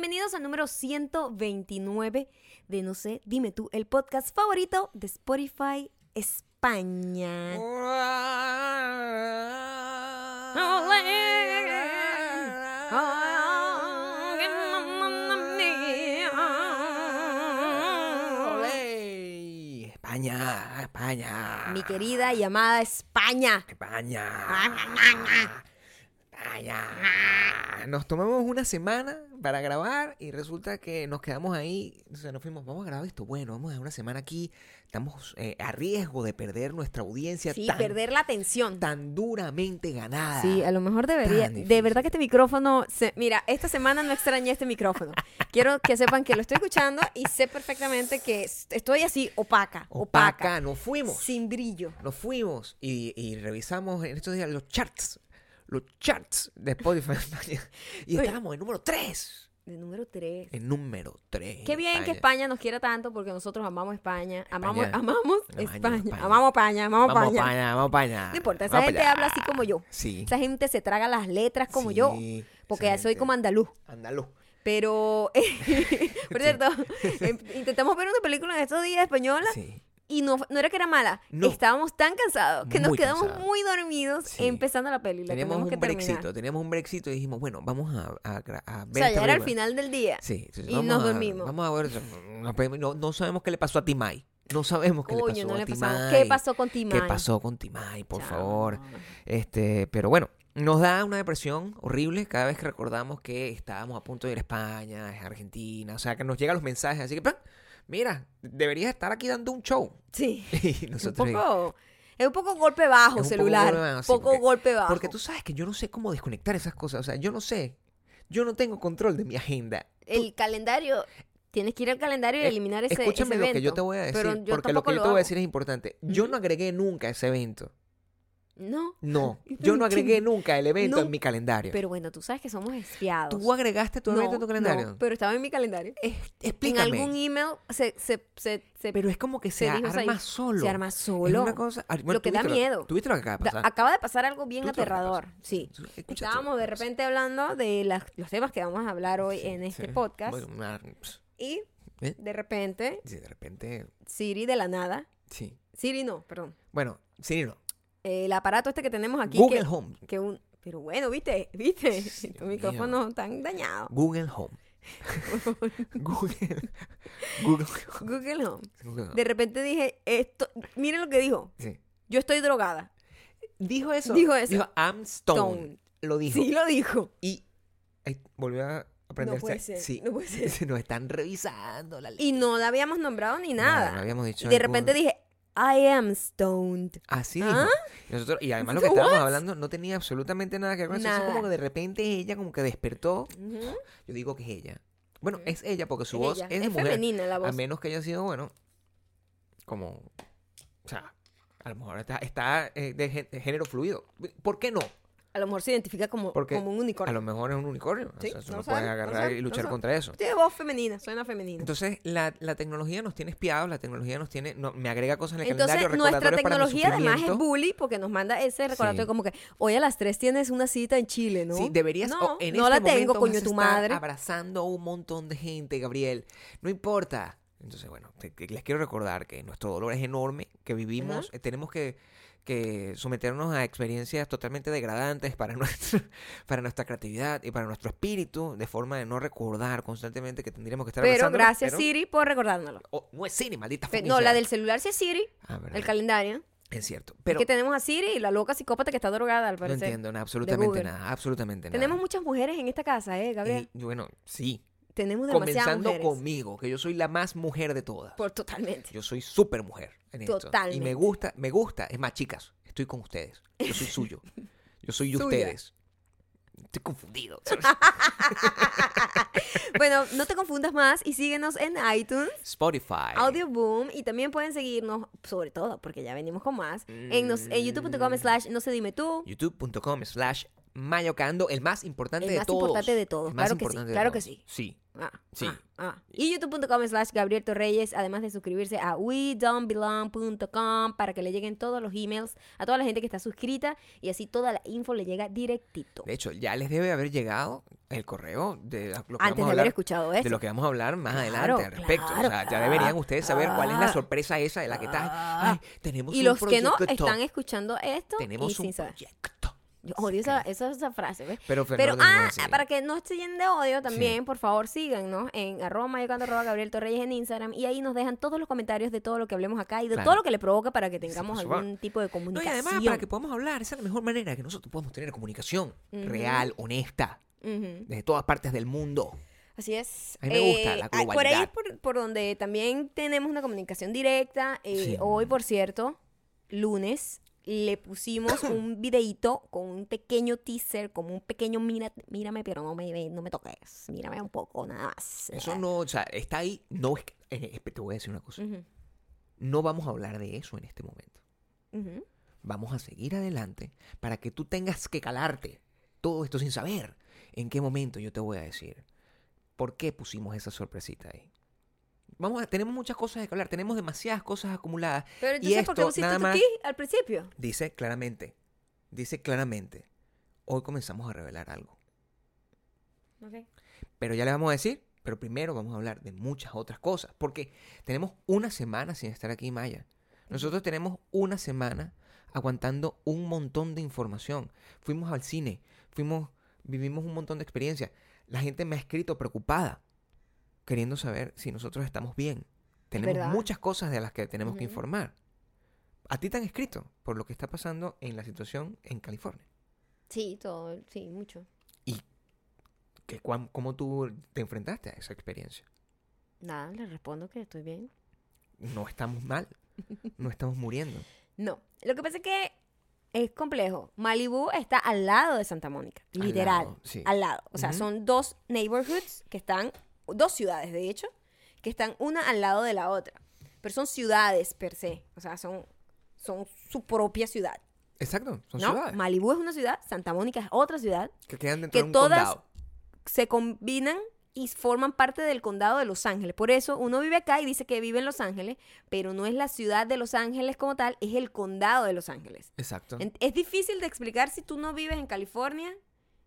bienvenidos al número 129 de No sé, dime tú, el podcast favorito de Spotify España. España, España. Mi querida y amada España. España. España. Nos tomamos una semana para grabar y resulta que nos quedamos ahí. O sea, nos fuimos, vamos a grabar esto. Bueno, vamos a dejar una semana aquí. Estamos eh, a riesgo de perder nuestra audiencia Sí, tan, perder la atención. tan duramente ganada. Sí, a lo mejor debería. De verdad que este micrófono. se- mira, esta semana no extrañé este micrófono. Quiero que sepan que lo estoy escuchando y sé perfectamente que es- estoy así opaca. Opaca. Opaca, nos fuimos. Sin brillo. Nos fuimos y, y revisamos en estos días los charts. Los charts de Spotify España. Y Oye. estábamos en número 3. De número 3. En número 3. Qué bien que España nos quiera tanto porque nosotros amamos España. Amamos, España. amamos España, España. España. Amamos España. Amamos España. No importa, esa Vamos gente habla así como yo. Sí. Esa gente se traga las letras como Sí, yo. Porque soy como andaluz. Andaluz. Pero, por cierto, em- intentamos ver una película en estos días española Sí. Y no, no era que era mala. No. Estábamos tan cansados que nos quedamos muy dormidos Sí. empezando la peli. La Teníamos un que brexito, teníamos un brexito y dijimos, bueno, vamos a, a O ver. sea, ya era el película. final del día. Sí, entonces y nos a- dormimos. Vamos a ver. No, no sabemos qué le pasó a Timay. No sabemos qué le pasó no a Timay. ¿Qué pasó con Timay? ¿Qué pasó con Timay, por Chao. favor? Este, pero bueno, nos da una depresión horrible cada vez que recordamos que estábamos a punto de ir a España, a Argentina, o sea, que nos llegan los mensajes así que, ¡pam! Mira, deberías estar aquí dando un show. Sí. Y Un poco, es un poco golpe bajo Es un poco celular. golpe bajo, sí, poco porque- golpe bajo. porque tú sabes que yo no sé cómo desconectar esas cosas, o sea, yo no sé. Yo no tengo control de mi agenda. el calendario, tienes que ir al calendario y Eh, eliminar ese, Escúchame ese lo que yo evento. te voy a decir, Pero yo porque lo que yo lo te voy a decir es importante. Yo no agregué nunca ese evento. No. No, yo no agregué nunca el evento No, en mi calendario. Pero bueno, tú sabes que somos espiados. ¿Tú agregaste tu no, evento en tu calendario? no, pero estaba en mi calendario. Es- En explícame. algún email se, se, se, se- Pero es como que se, arma ahí, solo. se arma Es solo. una cosa... bueno, Lo que da miedo. ¿Tú viste lo que acaba de pasar? acaba de pasar algo bien aterrador. Sí. Escuchaste Estábamos de repente hablando de las- los temas que vamos a hablar hoy Sí, en este sí. podcast. Bueno, una- pss, Y ¿Eh? de repente, sí, de repente... Siri de la nada. Sí. Siri no, perdón. Bueno, sí, no. El aparato este que tenemos aquí. Google que, Home. que un, pero bueno, viste, viste. Dios tu mío. micrófono tan dañado. Google Home. Google... Google... Google Home. Google Home. De repente dije, esto, miren lo que dijo. Sí. Yo estoy drogada. Dijo eso. Dijo eso. Dijo, I'm stoned. Stone. Lo dijo. Sí lo dijo. Y eh, volvió a aprenderse. puede ser, Sí. no puede ser. Nos están revisando la Y no la habíamos nombrado ni nada. no habíamos dicho y de algún- repente dije, I am stoned. Así ¿Ah? dijo. Y, nosotros- y además lo que What? estábamos hablando no tenía absolutamente nada que ver con eso. Nada. como que de repente ella como que despertó. Yo digo que es ella. Bueno, es ella porque su Es voz ella. es de mujer. femenina la voz. A menos que haya sido, bueno, como... O sea, a lo mejor está, está eh, de género fluido. ¿Por qué no? A lo mejor se identifica como, Porque como un unicornio. A lo mejor es un unicornio. Sí, o sea, no no, agarrar sabe, y luchar contra eso. Tiene voz femenina, suena femenina. Entonces, la, la tecnología nos tiene espiados, la tecnología nos tiene, no, me agrega cosas en el Entonces, calendario, nuestra para mi tecnología además es bully porque nos manda ese recordatorio Sí. como que hoy a las 3 tienes una cita en Chile, ¿no? Sí, deberías. No, en no este la tengo, momento coño, tu madre. Abrazando a un montón de gente, Gabriel. No importa. Entonces, bueno, te- les quiero recordar que nuestro dolor es enorme, que vivimos, eh, tenemos que, que someternos a experiencias totalmente degradantes para, nuestro, para nuestra creatividad y para nuestro espíritu, de forma de no recordar constantemente que tendríamos que estar Pero gracias pero- Siri por recordárnoslo. Oh, no es Siri, maldita Fe- fucking No, la del celular sí es Siri, Ah, el calendario. Es cierto. Pero, Pero que tenemos a Siri y la loca psicópata que está drogada, al no parecer. entiendo nada, absolutamente nada, absolutamente nada. Tenemos muchas mujeres en esta casa, ¿eh, Gabriel? Y, bueno, sí. Tenemos demasiadas Comenzando mujeres. conmigo, que yo soy la más mujer de todas. Por totalmente. Yo soy súper mujer en esto. Y Totalmente. me gusta, me gusta. Es más, chicas, estoy con ustedes. Yo soy suyo. Yo soy de ustedes. Estoy confundido. bueno, no te confundas más y síguenos en iTunes, Spotify. Audio Boom y también pueden seguirnos, sobre todo, porque ya venimos con más, en, nos- en youtube.com Mm. slash no se dime tú. youtube.com slash mayocando, el más importante El de más todos. importante de todos, El más claro que sí, claro que sí. Sí. Ah, Sí. ah, ah. Y youtube.com slash Gabriel Torreyes, además de suscribirse a we.don'tbelong.com para que le lleguen todos los emails a toda la gente que está suscrita y así toda la info le llega directito. De hecho, ya les debe haber llegado el correo de lo que Antes vamos de a haber hablar, escuchado esto. de lo que vamos a hablar más Claro, adelante al respecto. o sea, ya deberían ustedes saber cuál es la claro. sorpresa esa de la que está. Ah. Ay, tenemos Y un los que no proyecto. están escuchando esto y Tenemos sin un saber. Yo odio esa, esa, esa frase, ¿ves? Pero, Pero, Fernando no ah, así. para que no se llenen de odio también, por favor, síganos en arroba mayocando arroba Gabriel Torreyes en Instagram y ahí nos dejan todos los comentarios de todo lo que hablemos acá y de Claro. todo lo que le provoca para que tengamos favor. algún tipo de No, y comunicación. además, para que podamos hablar, esa es la mejor manera que nosotros podemos tener comunicación real, honesta, Ujú. desde todas partes del mundo. Así es. A mí me gusta la ah, Por ahí globalidad. es por, por donde también tenemos una comunicación directa. Eh, Sí. Hoy, por cierto, lunes, le pusimos un videíto con un pequeño teaser, como un pequeño mira, mírame, pero no me, no me toques. Mírame un poco, nada más. Eso no, o sea, está ahí. No es que- eh, eh, te voy a decir una cosa. No vamos a hablar de eso en este momento. Vamos a seguir adelante para que tú tengas que calarte todo esto sin saber en qué momento yo te voy a decir por qué pusimos esa sorpresita ahí. Vamos a, tenemos muchas cosas de que hablar, tenemos demasiadas cosas acumuladas. Pero y entonces, ¿por qué pusiste nada más aquí al principio? dice claramente, dice claramente, hoy comenzamos a revelar algo. Pero ya le vamos a decir, pero primero vamos a hablar de muchas otras cosas, porque tenemos una semana sin estar aquí, Maya. Nosotros tenemos una semana aguantando un montón de información. Fuimos al cine, fuimos, vivimos un montón de experiencias. La gente me ha escrito preocupada, queriendo saber si nosotros estamos bien. Tenemos verdad. muchas cosas de las que tenemos que informar. A ti te han escrito por lo que está pasando en la situación en California. Sí, todo, sí, mucho. Que, cuán- ¿Cómo tú te enfrentaste a esa experiencia? Nada, le respondo que estoy bien. No estamos mal, no estamos muriendo. No, lo que pasa es que es complejo. Malibu está al lado de Santa Mónica, Al literal, lado, sí. al lado. O sea, son dos neighborhoods que están, dos ciudades de hecho, que están una al lado de la otra. Pero son ciudades per se, o sea, son, son su propia ciudad. Exacto, son ¿no? ciudades Malibu es una ciudad, Santa Mónica es otra ciudad, que quedan dentro que de un todas condado. se combinan y forman parte del condado de Los Ángeles. Por eso uno vive acá y dice que vive en Los Ángeles, pero no es la ciudad de Los Ángeles como tal, es el condado de Los Ángeles. Exacto. Es difícil de explicar si tú no vives en California,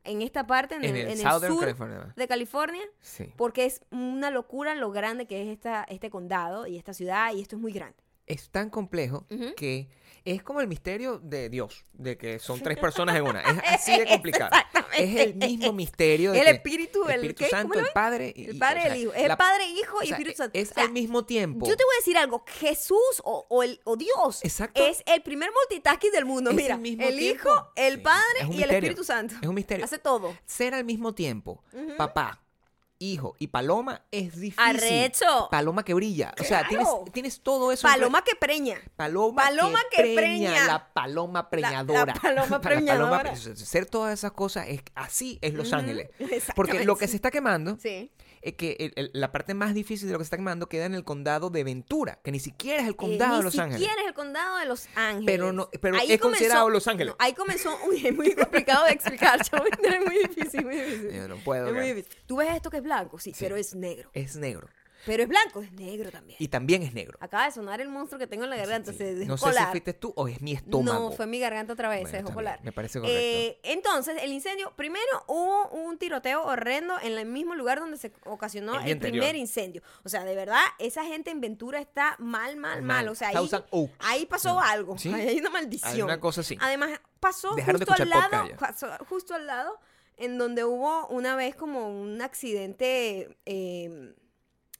en esta parte, en, En el, el en el Southern sur California. de California, Sí. porque es una locura lo grande que es esta, este condado y esta ciudad, y esto es muy grande. Es tan complejo que es como el misterio de Dios, de que son tres personas en una. Es así de complicado. Es el mismo misterio de El que espíritu, el Espíritu ¿qué? ¿Cómo Santo, el? Padre y El y- Padre o y sea, el Hijo. Es la- Padre, Hijo o y sea, Espíritu Santo. Es O sea, al mismo tiempo. Yo te voy a decir algo. Jesús o, o el, o Dios Exacto. es el primer multitasking del mundo. Es Mira, el mismo el. Hijo, el Padre y el. Espíritu Santo. Es un misterio. Hace todo. Ser al mismo tiempo papá, hijo y paloma es difícil. Arrecho. Paloma que brilla. O sea, tienes, tienes todo eso. Paloma que preña. Paloma, Paloma que, que preña, preña. La paloma preñadora. la paloma preñadora. pre- ser todas esas cosas, es, así es Los Ángeles. Porque lo que se está quemando Sí. Es que el- el- la parte más difícil de lo que se está quemando queda en el condado de Ventura, que ni siquiera es el Eh, condado ni de Los Ángeles. siquiera es el condado de Los Ángeles. Pero no- pero Ahí es considerado Los Ángeles. no, ahí comenzó. Uy, es muy complicado de explicar, chavo. Es muy difícil, muy difícil. Yo no puedo. Es muy difícil. Tú ves esto que es blanco, sí, pero es negro. Es negro. Pero es blanco, es negro también. Y también es negro. Acaba de sonar el monstruo que tengo en la garganta. Se dejó No sé si fuiste tú o es mi estómago. No, fue mi garganta otra vez, Bueno, se dejó colar. me parece correcto. Eh, entonces, el incendio, primero hubo un tiroteo horrendo en el mismo lugar donde se ocasionó El primer incendio. O sea, de verdad, esa gente en Ventura está mal, mal, mal. Mal. O sea, ahí, ahí pasó No. algo. Sí. Ahí hay una maldición. Hay una cosa así. Además, pasó Dejaron de justo al lado, pasó justo al lado, en donde hubo una vez como un accidente eh,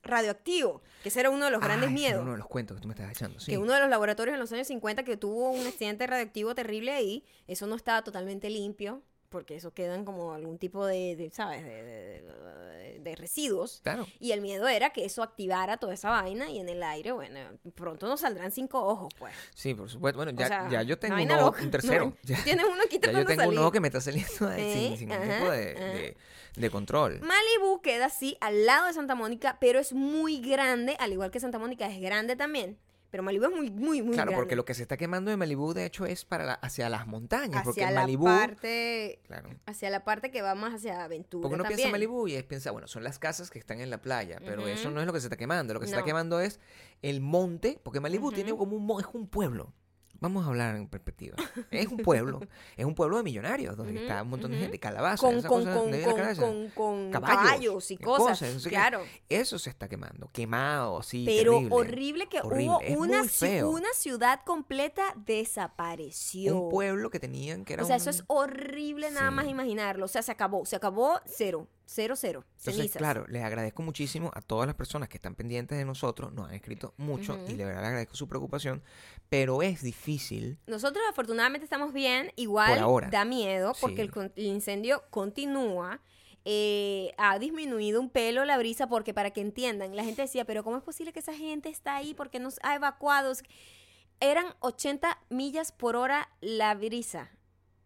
radioactivo, que ese era uno de los grandes era miedos uno de los cuentos que tú me estás echando. Sí. que uno de los laboratorios en los años 50 que tuvo un accidente radioactivo terrible ahí, eso no estaba totalmente limpio, porque eso quedan como algún tipo de, de, ¿sabes?, de, de- de- de residuos. Claro. Y el miedo era que eso activara toda esa vaina y en el aire, bueno, pronto nos saldrán cinco ojos, pues. Sí, por supuesto. Bueno, O ya, sea, ya yo tengo uno, loca. un tercero. No, ya, tienes uno aquí ya yo tengo un ojo que me está saliendo ahí ¿Eh? sin, sin ningún tipo de control. Malibu queda así al lado de Santa Mónica, pero es muy grande, al igual que Santa Mónica es grande también. Pero Malibu es muy, muy, muy claro, grande. porque lo que se está quemando de Malibú, de hecho, es para la- hacia las montañas. porque hacia en la Malibú, parte claro. hacia la parte que va más hacia aventura Porque uno también. piensa en Malibú y es piensa, bueno, son las casas que están en la playa, pero eso no es lo que se está quemando. Lo que se está quemando es el monte, porque Malibú tiene Ujú. como un es un pueblo. Vamos a hablar en perspectiva. Es un pueblo, es un pueblo de millonarios, donde Ujú, está un montón de gente, calabazas, con, con, cosas, con, con, Caballos, caballos y cosas, claro. Eso se está quemando, quemado, así, Pero terrible. horrible que horrible. hubo Es una, ci- una ciudad completa desapareció. Un pueblo que tenían que era o sea, un- eso es horrible nada más Sí. imaginarlo. O sea, se acabó, se acabó cero, cero, cero, Entonces, cenizas. claro, les agradezco muchísimo a todas las personas que están pendientes de nosotros, nos han escrito mucho y de verdad les agradezco su preocupación, pero es difícil Nosotros afortunadamente estamos bien, igual ahora. da miedo porque Sí. el, con- el incendio continúa. eh, ha disminuido un pelo la brisa porque para que entiendan, la gente decía, pero ¿cómo es posible que esa gente está ahí? porque nos ha evacuado? Eran 80 millas por hora la brisa.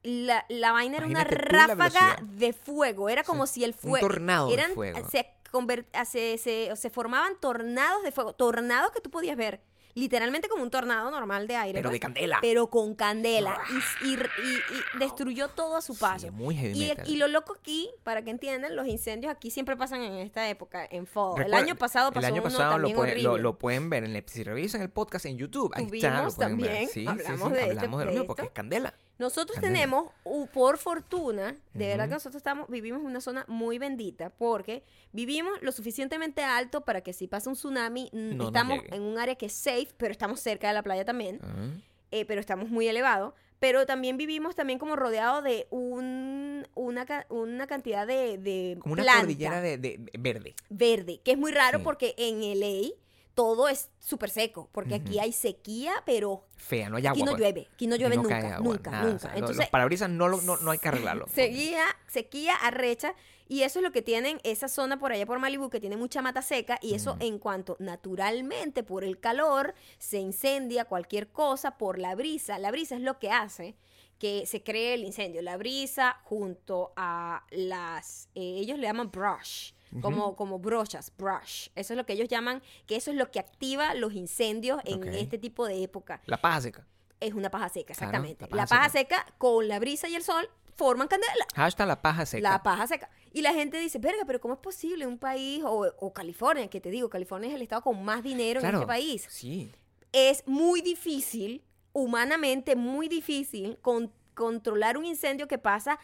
La, la vaina era una Imagínate ráfaga de fuego. Era Sí, como si el un fuego... tornado de fuego. Se, conver- se, se- se formaban tornados de fuego. Tornados que tú podías ver. Literalmente como un tornado normal de aire. pero pues, de candela. pero con candela y, y- y- y destruyó todo a su Sí, paso. muy heavy y, metal. y lo loco aquí, para que entiendan, los incendios aquí siempre pasan en esta época, en fall. el año pasado pasó el año uno pasado lo, pueden- lo- horrible. lo pueden ver, en el, si revisan el podcast en YouTube, ahí está, lo pueden ver. también, Sí, sí, hablamos sí, de hablamos de lo mismo porque esto. es candela. Nosotros tenemos, por fortuna, de verdad que nosotros estamos, vivimos en una zona muy bendita porque vivimos lo suficientemente alto para que si pasa un tsunami, No estamos en un área que es safe, pero estamos cerca de la playa también. Ah. eh, pero estamos muy elevados. Pero también vivimos también como rodeado de un, una, una cantidad de, de Como una planta cordillera de, de- verde. verde, que es muy raro Sí. porque en LA todo es súper seco, porque aquí hay sequía, pero Fea, no hay agua. aquí no pues. llueve, aquí no llueve no nunca, agua, nunca, nada, o nunca. sea, Entonces, los parabrisas no, lo- no, no hay que arreglarlo. Seguía, sequía arrecha y eso es lo que tienen esa zona por allá por Malibu que tiene mucha mata seca y eso Ujú. en cuanto naturalmente por el calor se incendia cualquier cosa por la brisa. La brisa es lo que hace que se cree el incendio. La brisa junto a las, eh, ellos le llaman brush. Como, como brochas, brush. Eso es lo que ellos llaman, que eso es lo que activa los incendios en este tipo de época. La paja seca. Es una paja seca, Claro, exactamente. la la paja seca con la brisa y el sol forman candela. Hashtag la paja seca. La paja seca. Y la gente dice, verga, pero ¿cómo es posible un país, o, o California, que te digo, California es el estado con más dinero Claro, en este país? Sí. Es muy difícil, humanamente muy difícil, con- controlar un incendio que pasa.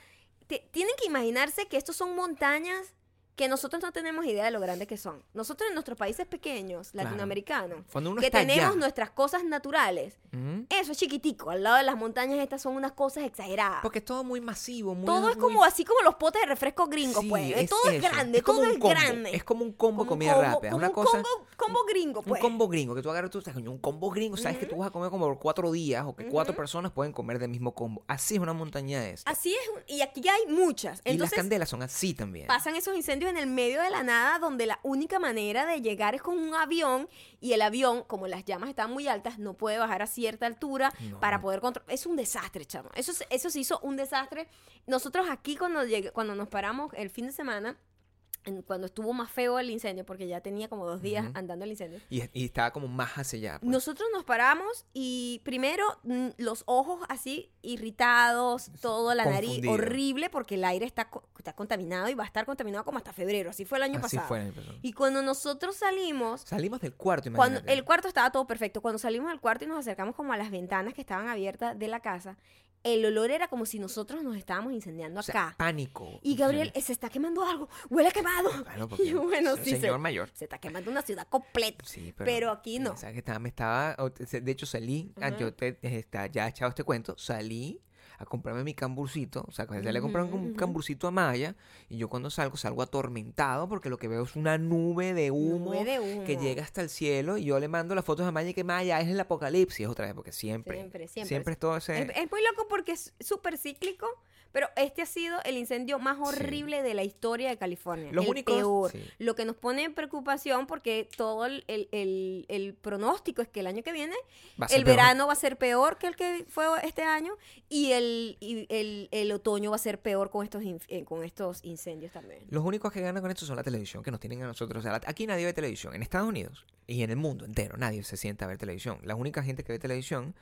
Te- tienen que imaginarse que estos son montañas que nosotros no tenemos idea de lo grandes que son. Nosotros en nuestros países pequeños, Claro. latinoamericanos, Cuando uno que está tenemos allá. nuestras cosas naturales, eso es chiquitico. Al lado de las montañas estas son unas cosas exageradas. Porque es todo muy masivo, muy... Todo es muy- como así como los potes de refresco gringos, Sí, pues. es todo es grande, como todo un es combo, grande. Es como un combo de un comida combo- rápida. Como una un cosa... combo, combo gringo, Un pues. combo gringo, que tú agarras, tú un combo gringo, sabes que tú vas a comer como por cuatro días o que cuatro personas pueden comer del mismo combo. Así es una montaña esta. Así es, un- y aquí hay muchas. y las candelas son así también. pasan esos incendios en el medio de la nada, donde la única manera de llegar es con un avión, y el avión, como las llamas están muy altas, no puede bajar a cierta altura No. para poder controlar. Es un desastre, chamo. Eso, se- eso se hizo un desastre. Nosotros aquí cuando, llegué- cuando nos paramos el fin de semana, en- cuando estuvo más feo el incendio, porque ya tenía como dos días Ujú. andando el incendio. Y, y estaba como más hacia allá. pues. Nosotros nos paramos y primero mm, los ojos así irritados, todo la nariz Confundido. horrible porque el aire está, está contaminado y va a estar contaminado como hasta febrero. Así fue el año Así pasado. fue el año pasado. Y cuando nosotros salimos, Salimos del cuarto, cuando imagínate. el cuarto estaba todo perfecto, cuando salimos del cuarto y nos acercamos como a las ventanas que estaban abiertas de la casa, el olor era como si nosotros nos estábamos incendiando O sea, acá. pánico. Y Gabriel, "Eh, se está quemando algo, huele a quemado. Claro, porque Y bueno, sí, señor se, mayor. se está quemando una ciudad completa. Sí, pero, Pero aquí no. O sea, que estaba, me estaba, de hecho salí, yo te, está, ya he echado este cuento, salí a comprarme mi camburcito, o sea, cuando salí a comprar un ujú. camburcito a Maya, y yo cuando salgo, salgo atormentado porque lo que veo es una nube de humo, Nube de humo. que llega hasta el cielo, y yo le mando las fotos a Maya y que Maya es el apocalipsis otra vez, porque siempre, Siempre, siempre. siempre es todo ese... Es, es muy loco porque es súper cíclico, pero este ha sido el incendio más horrible de la historia de California. Los el únicos- peor. sí. Lo que nos pone en preocupación porque todo el, el- el- el pronóstico es que el año que viene el peor. verano va a ser peor que el que fue este año y el el, el, el otoño va a ser peor con estos, eh, con estos incendios también. Los únicos que ganan con esto son la televisión, que nos tienen a nosotros. O sea, la- aquí nadie ve televisión. En Estados Unidos y en el mundo entero, nadie se sienta a ver televisión. La única gente que ve televisión,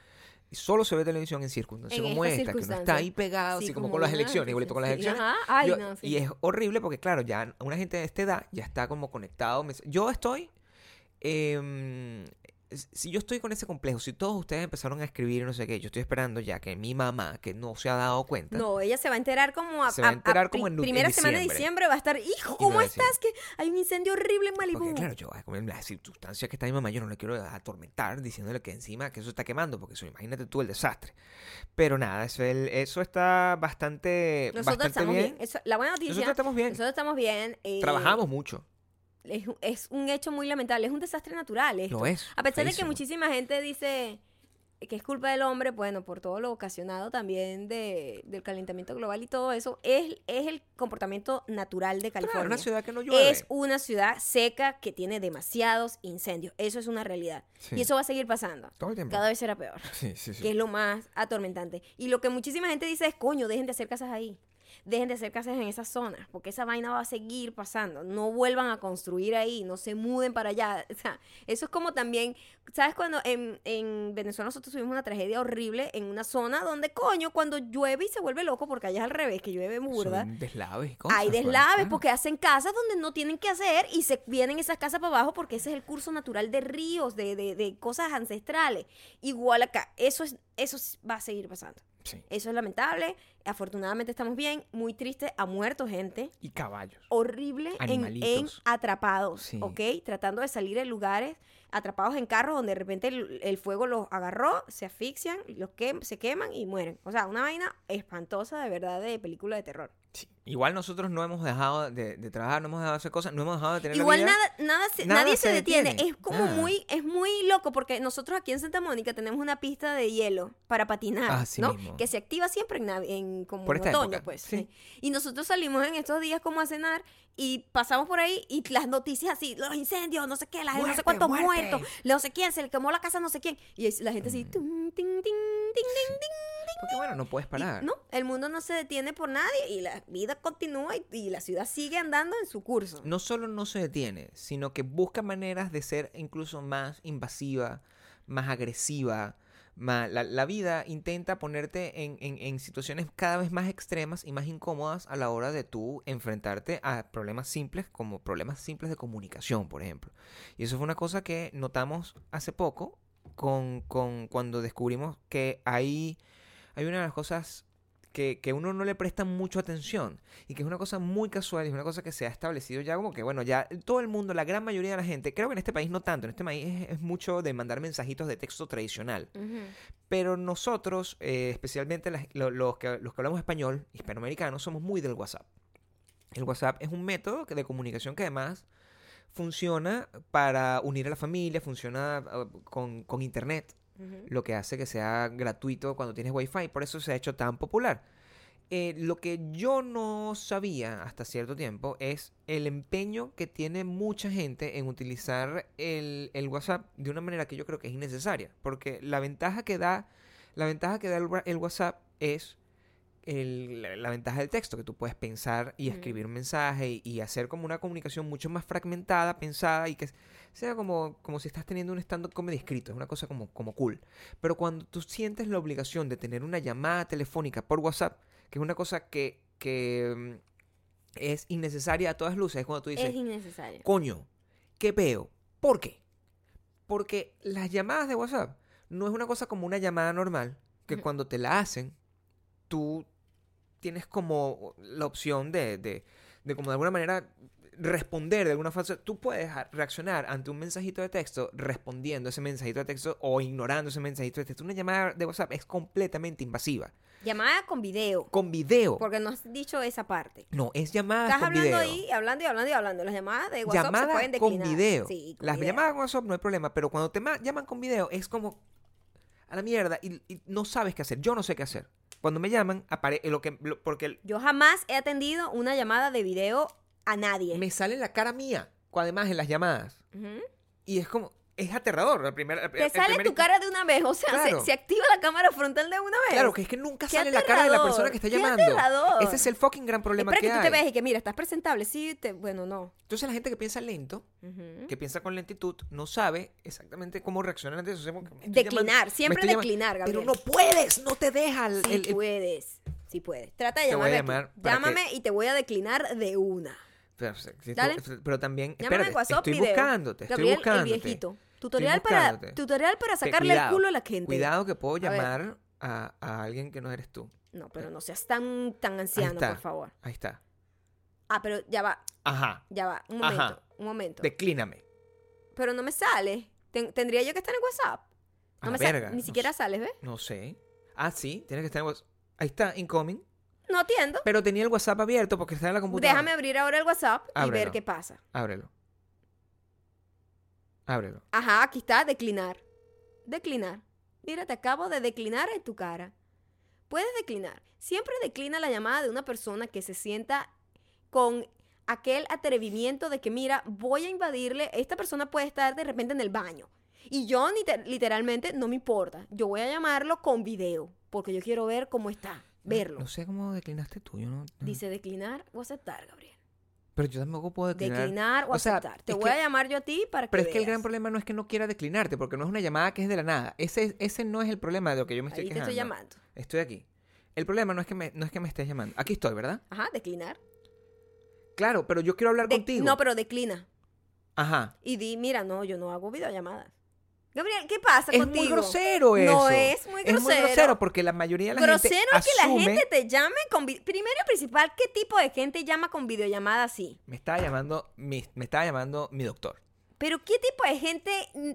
solo se ve televisión en circunstancias En como esta, que uno está ahí pegado, Sí, así como, como con las elecciones, igualito con las elecciones. ajá. Ay, Yo- no, sí. Y es horrible porque, claro, ya una gente de esta edad ya está como conectado. Yo estoy. em, si yo estoy con ese complejo, si todos ustedes empezaron a escribir no sé qué, yo estoy esperando ya que mi mamá, que no se ha dado cuenta, No, ella se va a enterar como a, Se va a enterar como pri- en nu- en primera semana de diciembre. va a estar, hijo, ¿cómo a estás? Que hay un incendio horrible en Malibu. Porque claro, yo en las circunstancias que está mi mamá, yo no le quiero atormentar diciéndole que encima que eso está quemando, porque eso, imagínate tú el desastre. Pero nada, eso, el- eso está bastante, Nosotros bastante estamos bien. bien. Eso- la buena noticia, Nosotros estamos bien. nosotros estamos bien. eh, Trabajamos mucho. Es, es un hecho muy lamentable, es un desastre natural esto. Lo es. A pesar de que muchísima gente dice que es culpa del hombre, bueno, por todo lo ocasionado también de, del calentamiento global y todo eso, es, es el comportamiento natural de Claro, California. una ciudad que no llueve. es una ciudad seca que tiene demasiados incendios. Eso es una realidad. Sí. Y eso va a seguir pasando. Todo el tiempo. Cada vez será peor. Sí, sí, sí. Que es lo más atormentante. Y lo que muchísima gente dice es, coño, dejen de hacer casas ahí. Dejen de hacer casas en esas zonas, porque esa vaina va a seguir pasando. No vuelvan a construir ahí, no se muden para allá. O sea, eso es como también, ¿sabes? Cuando en, en Venezuela nosotros tuvimos una tragedia horrible en una zona donde, coño, cuando llueve y se vuelve loco, porque allá es al revés, que llueve burda. Son deslaves cosas. Hay deslaves claro. porque hacen casas donde no tienen que hacer y se vienen esas casas para abajo porque ese es el curso natural de ríos, de, de- de cosas ancestrales. Igual acá, eso, es, eso es- va a seguir pasando. Sí. Eso es lamentable. Afortunadamente estamos bien. Muy triste. Ha muerto gente. Y caballos. Horrible en, atrapados, Sí. ¿ok? Tratando de salir de lugares atrapados en carros donde de repente el, el fuego los agarró, se asfixian, los quem- se queman y mueren. O sea, una vaina espantosa de verdad de película de terror. Sí. Igual nosotros no hemos dejado de, de trabajar, no hemos dejado de hacer cosas, no hemos dejado de tener la Igual vida. nada, nada, se- nada nadie se se detiene. detiene, Es como muy, es muy loco porque nosotros aquí en Santa Mónica tenemos una pista de hielo para patinar, Así ¿no? mismo. Que se activa siempre en, como Por en otoño, época, pues. sí. sí. Y nosotros salimos en estos días como a cenar y pasamos por ahí y las noticias así, los incendios, no sé qué, la gente, no sé Muerte, cuántos muerte. muertos, no sé quién, se le quemó la casa, no sé quién. Y la gente así, Mm. tum, tin, tin, tin, tin, tin. Porque bueno, no puedes Y parar. no, el mundo no se detiene por nadie y la vida continúa y, y la ciudad sigue andando en su curso. no solo no se detiene, sino que busca maneras de ser incluso más invasiva, más agresiva. La, la vida intenta ponerte en, en- en situaciones cada vez más extremas y más incómodas a la hora de tú enfrentarte a problemas simples como problemas simples de comunicación, por ejemplo. Y eso fue una cosa que notamos hace poco con, con cuando descubrimos que hay, hay una de las cosas que, que uno no le presta mucho atención y que es una cosa muy casual y es una cosa que se ha establecido ya como que, bueno, ya todo el mundo, la gran mayoría de la gente, creo que en este país no tanto, en este país es, es mucho de mandar mensajitos de texto tradicional, pero nosotros, eh, especialmente las- lo- los, que, los que hablamos español, hispanoamericanos, somos muy del WhatsApp. El WhatsApp es un método de comunicación que además funciona para unir a la familia, funciona eh, con, con internet Lo que hace que sea gratuito cuando tienes wifi, por eso se ha hecho tan popular. Eh, lo que yo no sabía hasta cierto tiempo es el empeño que tiene mucha gente en utilizar el, WhatsApp de una manera que yo creo que es innecesaria, porque la ventaja que da, la ventaja que da el WhatsApp es el- la, la ventaja del texto, que tú puedes pensar y escribir un mensaje y, y hacer como una comunicación mucho más fragmentada, pensada y que sea como, como si estás teniendo un stand-up comedy escrito, es una cosa como, como cool. Pero cuando tú sientes la obligación de tener una llamada telefónica por WhatsApp, que es una cosa que, que mm, es innecesaria a todas luces, es cuando tú dices, Es innecesario. coño, ¿qué veo? ¿Por qué? Porque las llamadas de WhatsApp no es una cosa como una llamada normal, que cuando te la hacen, tú tienes como la opción de, de, de como de alguna manera responder de alguna forma. Tú puedes reaccionar ante un mensajito de texto respondiendo ese mensajito de texto o ignorando ese mensajito de texto. Una llamada de WhatsApp es completamente invasiva. Llamada con video. Con video. Porque no has dicho esa parte. No, es llamada Estás con hablando video. ahí, hablando y hablando y hablando. Las llamadas de WhatsApp se llamada pueden con declinar. video. Sí, con Las video. llamadas con WhatsApp no hay problema, pero cuando te ma- llaman con video es como a la mierda y, y no sabes qué hacer. Yo no sé qué hacer. Cuando me llaman, aparece lo que lo- porque el- Yo jamás he atendido una llamada de video a nadie. me sale la cara mía, cu- además en las llamadas. Ujú. Y es como es aterrador. El Te sale primer tu cara de una vez, o sea, se- Claro. se, activa la cámara frontal de una vez. Claro, que es que nunca sale la cara de la persona que está llamando. aterrador. Ese es el fucking gran problema que, que, tú te veas y que mira, estás presentable, sí, te, bueno, no. Entonces la gente que piensa lento, que piensa con lentitud, no sabe exactamente cómo reaccionar ante eso. Declinar, llamando- siempre declinar, Pero Gabriel. no puedes, no te deja el- Sí el- el- puedes, sí puedes. Trata de Te voy a llamarme llamar Llámame y te voy a declinar de una. Pero, si tú- pero también, espérate, estoy buscándote, estoy Gabriel, buscándote. el viejito. Tutorial para, tutorial para sacarle el culo a la gente. Cuidado que puedo llamar a, a alguien que no eres tú. No, pero no seas tan, tan anciano, está. por favor. Ahí está. Ah, pero ya va, Ajá. ya va. Un Ajá. momento, un momento. Declíname. Pero no me sale. Ten- tendría yo que estar en WhatsApp. No me sale, verga, ni no siquiera sé. sales, ¿ves? No sé. Ah, sí, tiene que estar en WhatsApp. Ahí está, incoming. No atiendo. Pero tenía el WhatsApp abierto porque está en la computadora. Déjame abrir ahora el WhatsApp y ver qué pasa. Ábrelo. Ábrelo. Ajá, aquí está, declinar. Declinar. Mira, te acabo de declinar en tu cara. Puedes declinar. Siempre declina la llamada de una persona que se sienta con aquel atrevimiento de que, mira, voy a invadirle. Esta persona puede estar de repente en el baño. Y yo literalmente no me importa. Yo voy a llamarlo con video. Porque yo quiero ver cómo está. Verlo. No sé cómo declinaste tú. Yo no, no- Dice declinar o aceptar, Gabriel. Pero yo tampoco puedo declinar. Declinar o, O sea, aceptar. Te voy que- a llamar yo a ti para que Pero es que el gran problema no es que no quiera declinarte, porque no es una llamada que es de la nada. Ese, ese no es el problema de lo que yo me estoy Ahí te quejando. estoy llamando. Estoy aquí. El problema no es que me, no es que me estés llamando. Aquí estoy, ¿verdad? Ajá, declinar. Claro, pero yo quiero hablar De- contigo. No, pero declina. Ajá. Y di, mira, no, yo no hago videollamadas. Gabriel, ¿qué pasa Es contigo? muy grosero eso. No es muy Es muy grosero. grosero porque la mayoría de la Grosero gente es que asume... la gente te llame con... Primero y principal, ¿qué tipo de gente llama con videollamada así? Me estaba llamando mi, me estaba llamando mi doctor. Pero ¿qué tipo de gente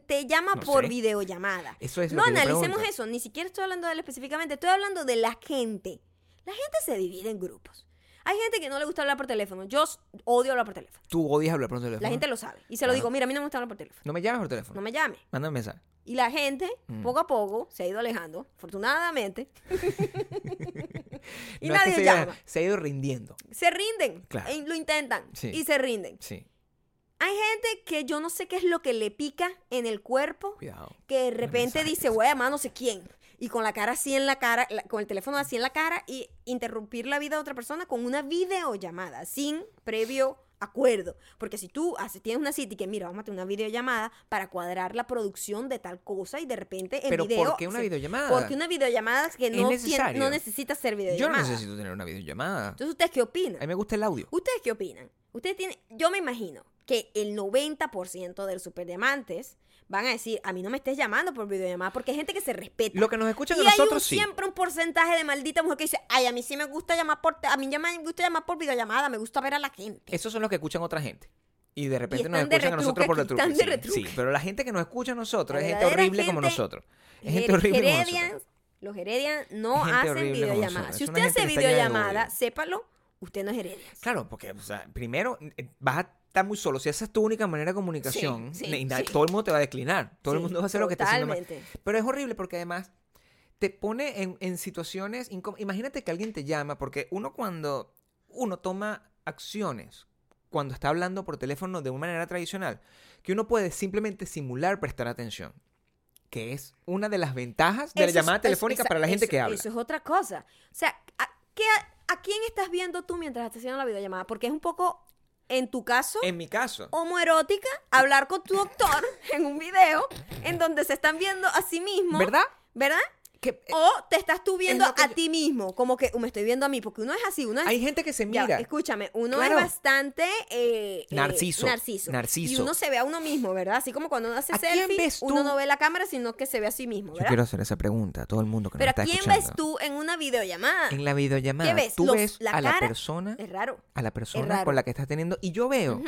te llama No por sé. videollamada? Eso es no lo que yo analicemos eso, ni siquiera estoy hablando de él específicamente, estoy hablando de la gente. La gente se divide en grupos. Hay gente que no le gusta hablar por teléfono. Yo odio hablar por teléfono. Tú odias hablar por teléfono. La gente lo sabe. Y se lo Claro. digo, mira, a mí no me gusta hablar por teléfono. No me llames por teléfono. No me llame. Mándame un mensaje. Y la gente, Mm. poco a poco, se ha ido alejando, afortunadamente. y No, es que nadie se, llama. se ha ido rindiendo. Se rinden. Claro. e lo intentan. Sí. Y se rinden. Sí. Hay gente que yo no sé qué es lo que le pica en el cuerpo, Cuidado. que de repente mensajes. dice, voy a llamar a no sé quién. Y con la cara así en la cara, la- con el teléfono así en la cara y interrumpir la vida de otra persona con una videollamada, sin previo acuerdo. Porque si tú haces, tienes una cita y que, mira, vamos a tener una videollamada para cuadrar la producción de tal cosa y de repente en Pero video... ¿por qué una se- videollamada? Porque una videollamada que no, tiene- no necesita ser Yo videollamada. no necesito tener una videollamada. Entonces, ¿ustedes qué opinan? A mí me gusta el audio. ¿Ustedes qué opinan? Ustedes tienen, yo me imagino que el 90% de los superdiamantes van a decir, a mí no me estés llamando por videollamada, porque hay gente que se respeta. Lo que nos escuchan y a hay un- nosotros sí. siempre un porcentaje de maldita mujer que dice, ay, a mí sí me gusta llamar por, a mí ya me gusta llamar por videollamada, me gusta ver a la gente. Esos son los que escuchan otra gente. Y de repente nos están de escuchan a nosotros por retruque, Sí, retruque. sí, pero la gente que nos escucha a nosotros es gente horrible como nosotros. Es gente horrible como nosotros. Los Heredians no hacen videollamadas. Si usted hace videollamada, sépalo, usted no es Heredians. Claro, porque o sea, primero eh, vas a estar muy solo. Si esa es tu única manera de comunicación, Sí, sí, y na- sí. todo el mundo te va a declinar. Todo el mundo va a hacer lo que está haciendo mal. Pero es horrible porque además te pone en, en situaciones incómodas. Imagínate que alguien te llama, porque uno cuando uno toma acciones, cuando está hablando por teléfono de una manera tradicional, que uno puede simplemente simular prestar atención. Que es una de las ventajas de la Eso llamada es- telefónica para la gente eso- que habla. Eso es otra cosa. O sea, ¿a, qué- a quién estás viendo tú mientras estás haciendo la videollamada? Porque es un poco, en tu caso, En mi caso, homoerótica hablar con tu doctor en un video en donde se están viendo a sí mismos. ¿verdad? ¿Verdad? Que, O te estás tú viendo a yo- ti mismo, como que "Uh, me estoy viendo a mí, porque uno es así, uno es... hay gente que se Ya, mira. escúchame, uno Claro. es bastante eh, eh, Narciso. narciso. Narciso. Y uno se ve a uno mismo, ¿verdad? Así como cuando uno hace ¿A quién selfie, uno no ve la cámara, sino que se ve a sí mismo, Yo quiero hacer esa pregunta a todo el mundo que Pero nos ¿a está quién escuchando. ves tú en una videollamada? En la videollamada, ¿Qué ves? tú Los- ves la a la persona, Es raro. a la persona con la que estás teniendo. Y yo veo.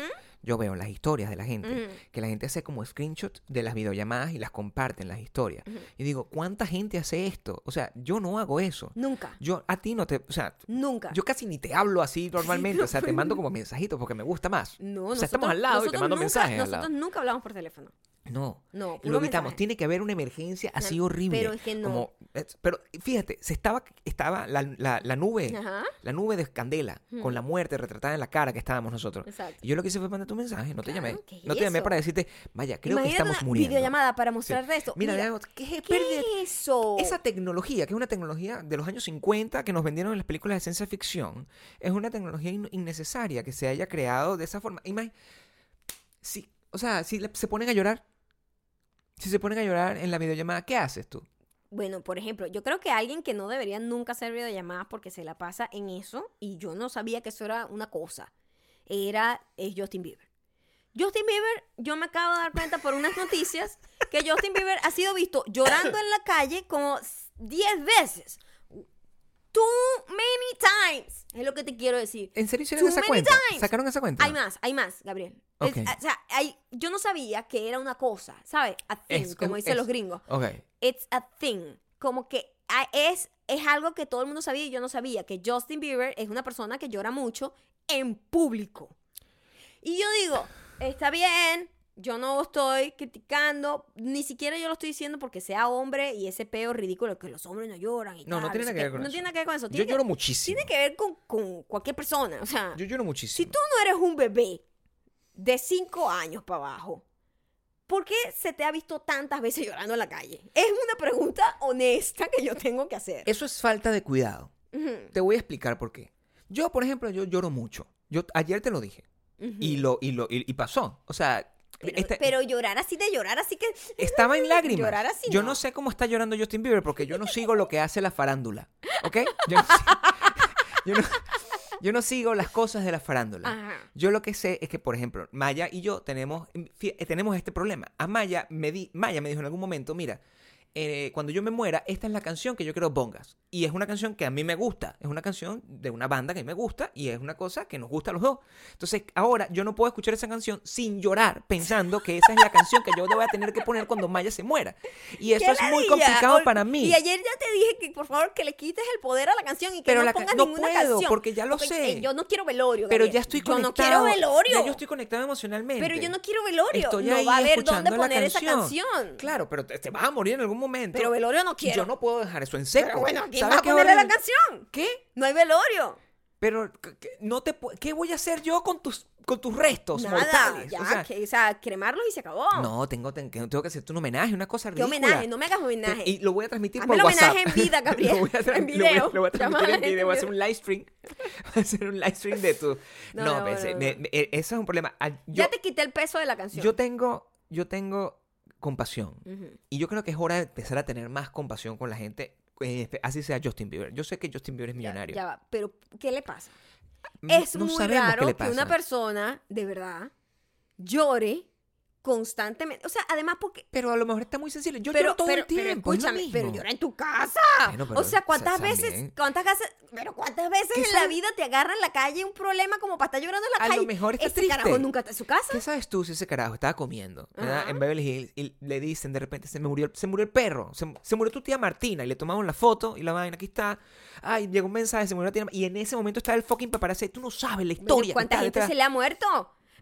Yo veo las historias de la gente, que la gente hace como screenshots de las videollamadas y las comparte en las historias. Y digo, ¿cuánta gente hace esto? O sea, yo no hago eso. Nunca. Yo a ti no te, o sea, Nunca. yo casi ni te hablo así normalmente, o sea, te mando como mensajitos porque me gusta más. no, o sea, estamos al lado y te mando nunca, mensajes al Nosotros lado. nunca hablamos por teléfono. No. No, Lo evitamos. mensaje. Tiene que haber una emergencia así horrible. pero es que no. Como, pero fíjate, se estaba, estaba la, la- la nube, Ajá. la nube de candela, con la muerte retratada en la cara que estábamos nosotros. Exacto. Y yo lo que hice fue mandarte un mensaje, no te Claro, llamé. ¿qué es no te llamé eso? para decirte, vaya, creo que Imagínate estamos una muriendo. videollamada para mostrarte esto. Mira, Mira, ¿qué ¿qué es eso? Esa tecnología, que es una tecnología de los años 50 que nos vendieron en las películas de ciencia ficción, es una tecnología in- innecesaria que se haya creado de esa forma. Imag- si, o sea, si se ponen a llorar, si se ponen a llorar en la videollamada, ¿qué haces tú? Bueno, por ejemplo, yo creo que alguien que no debería nunca hacer videollamadas porque se la pasa en eso, y yo no sabía que eso era una cosa, era es Justin Bieber. Justin Bieber, yo me acabo de dar cuenta por unas noticias que Justin Bieber ha sido visto llorando en la calle como 10 veces. Too many times. Es lo que te quiero decir. ¿En serio hicieron Too esa many cuenta? times. ¿Sacaron esa cuenta? Hay más, hay más, Gabriel. Es- Ok. o sea, hay- yo no sabía que era una cosa, ¿sabes? A thing, Es- como es- dicen los es- gringos. Ok. It's a thing. Como que es, es algo que todo el mundo sabía y yo no sabía. Que Justin Bieber es una persona que llora mucho en público. Y yo digo, está bien, yo no estoy criticando, ni siquiera yo lo estoy diciendo porque sea hombre y ese peo ridículo que los hombres no lloran y No, no tiene nada que ver con No eso. tiene nada que ver con eso. Yo Tiene que- lloro muchísimo. tiene que ver con, con cualquier persona. O sea, Yo lloro muchísimo. si tú no eres un bebé de 5 años para abajo, ¿por qué se te ha visto tantas veces llorando en la calle? Es una pregunta honesta que yo tengo que hacer. Eso es falta de cuidado. Te voy a explicar por qué. Yo, por ejemplo, yo lloro mucho. Yo ayer te lo dije. Y lo, y lo, y, y pasó. O sea, pero, este- pero llorar así de llorar así que... estaba en lágrimas. Llorar así yo no. no sé cómo está llorando Justin Bieber porque yo no sigo lo que hace la farándula. ¿Ok? Yo no, yo no- yo no sigo las cosas de la farándula. Ajá. Yo lo que sé es que, por ejemplo, Maya y yo tenemos, eh, tenemos este problema. A Maya me, di, Maya me dijo en algún momento, mira, eh, cuando yo me muera, esta es la canción que yo quiero pongas. Y es una canción que a mí me gusta. Es una canción de una banda que me gusta y es una cosa que nos gusta a los dos. Entonces, ahora yo no puedo escuchar esa canción sin llorar, pensando que esa es la canción que yo voy a tener que poner cuando Maya se muera. Y eso ¡Qué es muy complicado para mí. Y ayer ya te dije que por favor que le quites el poder a la canción y que Pero no la pongas no ninguna puedo, canción. porque ya lo Porque, sé. eh, yo no quiero velorio. Pero Gabriel. ya estoy Yo no conectado. quiero velorio. Ya yo estoy conectado emocionalmente. Pero yo no quiero velorio. Estoy no ahí va a haber dónde poner esa canción. canción. Claro, pero te, te vas a morir en algún momento. Pero velorio no quiero. Yo no puedo dejar eso en seco. Pero bueno, ¿quién ¿Sabes va a qué ponerle la canción? ¿Qué? No hay velorio. Pero ¿qué- qué- no te ¿qué voy a hacer yo con tus con tus restos Nada, mortales? ya, o sea, que, o sea, cremarlos y se acabó. no, tengo, ten- que- tengo que hacerte un homenaje, una cosa ¿Qué ridícula. homenaje? No me hagas homenaje. Y lo voy a transmitir Hazme por el WhatsApp. homenaje en vida, Gabriel. lo voy a, En lo voy a- video. lo voy a transmitir en video. Voy a hacer un live stream. Voy a hacer un live stream de tu... No, No, no, pues, no, eh, no. me- me- eh, eso es un problema. Ah, Yo, ya te quité el peso de la canción. yo tengo... Yo tengo compasión. Y yo creo que es hora de empezar a tener más compasión con la gente, eh, así sea Justin Bieber. Yo sé que Justin Bieber es millonario. Ya, va, pero ¿qué le pasa? Mm, Es no muy raro que una persona, de verdad, llore constantemente. O sea, además porque... Pero a lo mejor está muy sensible. Yo pero, lloro todo pero, el tiempo. pero es pero llora en tu casa. Bueno, pero o sea, ¿cuántas veces, cuántas veces, pero cuántas veces ¿Qué en la vida te agarra en la calle un problema como para estar llorando en la A calle? lo mejor está Ese triste. carajo nunca está en su casa. ¿Qué sabes tú si ese carajo estaba comiendo en Beverly Hills y le dicen de repente se me murió, se murió el perro, se, se murió tu tía Martina y le tomaron la foto y la vaina, aquí está, ay, llegó un mensaje, se murió la tía y en ese momento está el fucking paparazzi, tú no sabes la historia. ¿Cuánta gente se le ha muerto?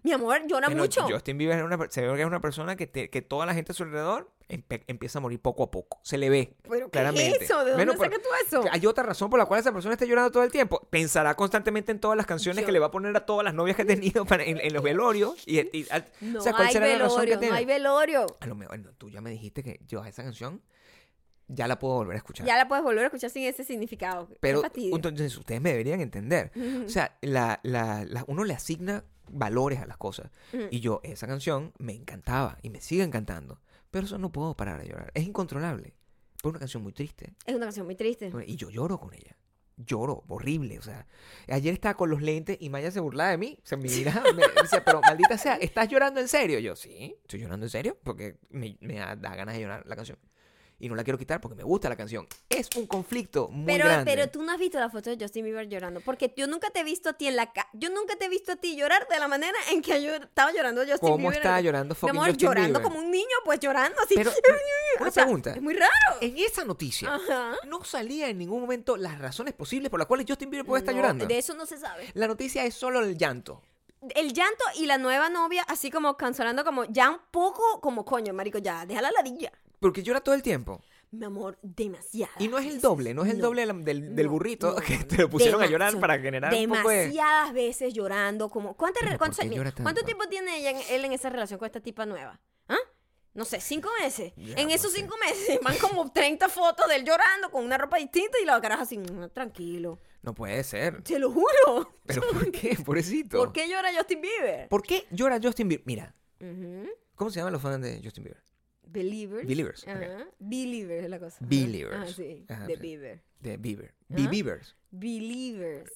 Mi amor, llora mucho. Justin Bieber es una, se ve que es una persona que, te- que toda la gente a su alrededor empieza a morir poco a poco. Se le ve. ¿Pero qué claramente. es eso? ¿De dónde sacas tú eso? Hay otra razón por la cual esa persona está llorando todo el tiempo. Pensará constantemente en todas las canciones Yo- que le va a poner a todas las novias que ha tenido para- en, en los velorios. Y, y- al- No o sea, ¿cuál hay será la razón que velorio, tiene? no hay velorio. A lo mejor, no, tú ya me dijiste que yo a esa canción ya la puedo volver a escuchar. Ya la puedes volver a escuchar sin ese significado. Pero entonces ustedes me deberían entender. O sea, la, la- la- uno le asigna valores a las cosas. Ujú. Y yo, esa canción me encantaba y me sigue encantando. Pero eso no puedo parar de llorar. Es incontrolable. Es una canción muy triste. Es una canción muy triste. Y yo lloro con ella. Lloro, horrible. O sea, ayer estaba con los lentes y Maya se burlaba de mí. Se me miraba, me decía, pero maldita sea, ¿estás llorando en serio? Yo, sí, estoy llorando en serio porque me, me da, da ganas de llorar la canción. Y no la quiero quitar porque me gusta la canción. Es un conflicto muy Pero, grande. pero tú no has visto la foto de Justin Bieber llorando. Porque yo nunca te he visto a ti en la ca Yo nunca te he visto a ti llorar de la manera en que yo estaba llorando Justin ¿Cómo Bieber. estaba llorando fucking amor, Justin llorando Bieber? como un niño, pues llorando así. Pero, una O sea, pregunta. Es muy raro. En esa noticia, Ajá. no salía en ningún momento las razones posibles por las cuales Justin Bieber puede estar llorando. De eso no se sabe. La noticia es solo el llanto. El llanto y la nueva novia, así como cancelando, como ya un poco, como coño, marico, ya, deja la ladilla. Porque llora todo el tiempo. Mi amor, demasiado. Y no es el doble, no es el doble del, del- del No, burrito no, que te lo pusieron a llorar para generar un poco de... Demasiadas veces llorando, como ¿cuántas Pero re- ¿por cuántos qué años- llora tanto? ¿Cuánto tiempo tiene ella en- él en esa relación con esta tipa nueva? ¿Ah? No sé, cinco meses. Ya, en no esos sé. cinco meses van como 30 fotos de él llorando con una ropa distinta y la caraja así, "Mm, tranquilo. No puede ser. Te lo juro. ¿Pero por qué? Pobrecito. ¿Por qué llora Justin Bieber? ¿Por qué llora Justin Bieber? Mira. ¿cómo se llaman los fans de Justin Bieber? Believers. Believers. Ajá. Believers es la cosa. Believers. Ah, sí. Ajá, de sí. Bieber. De Bieber. The Beavers. Believers.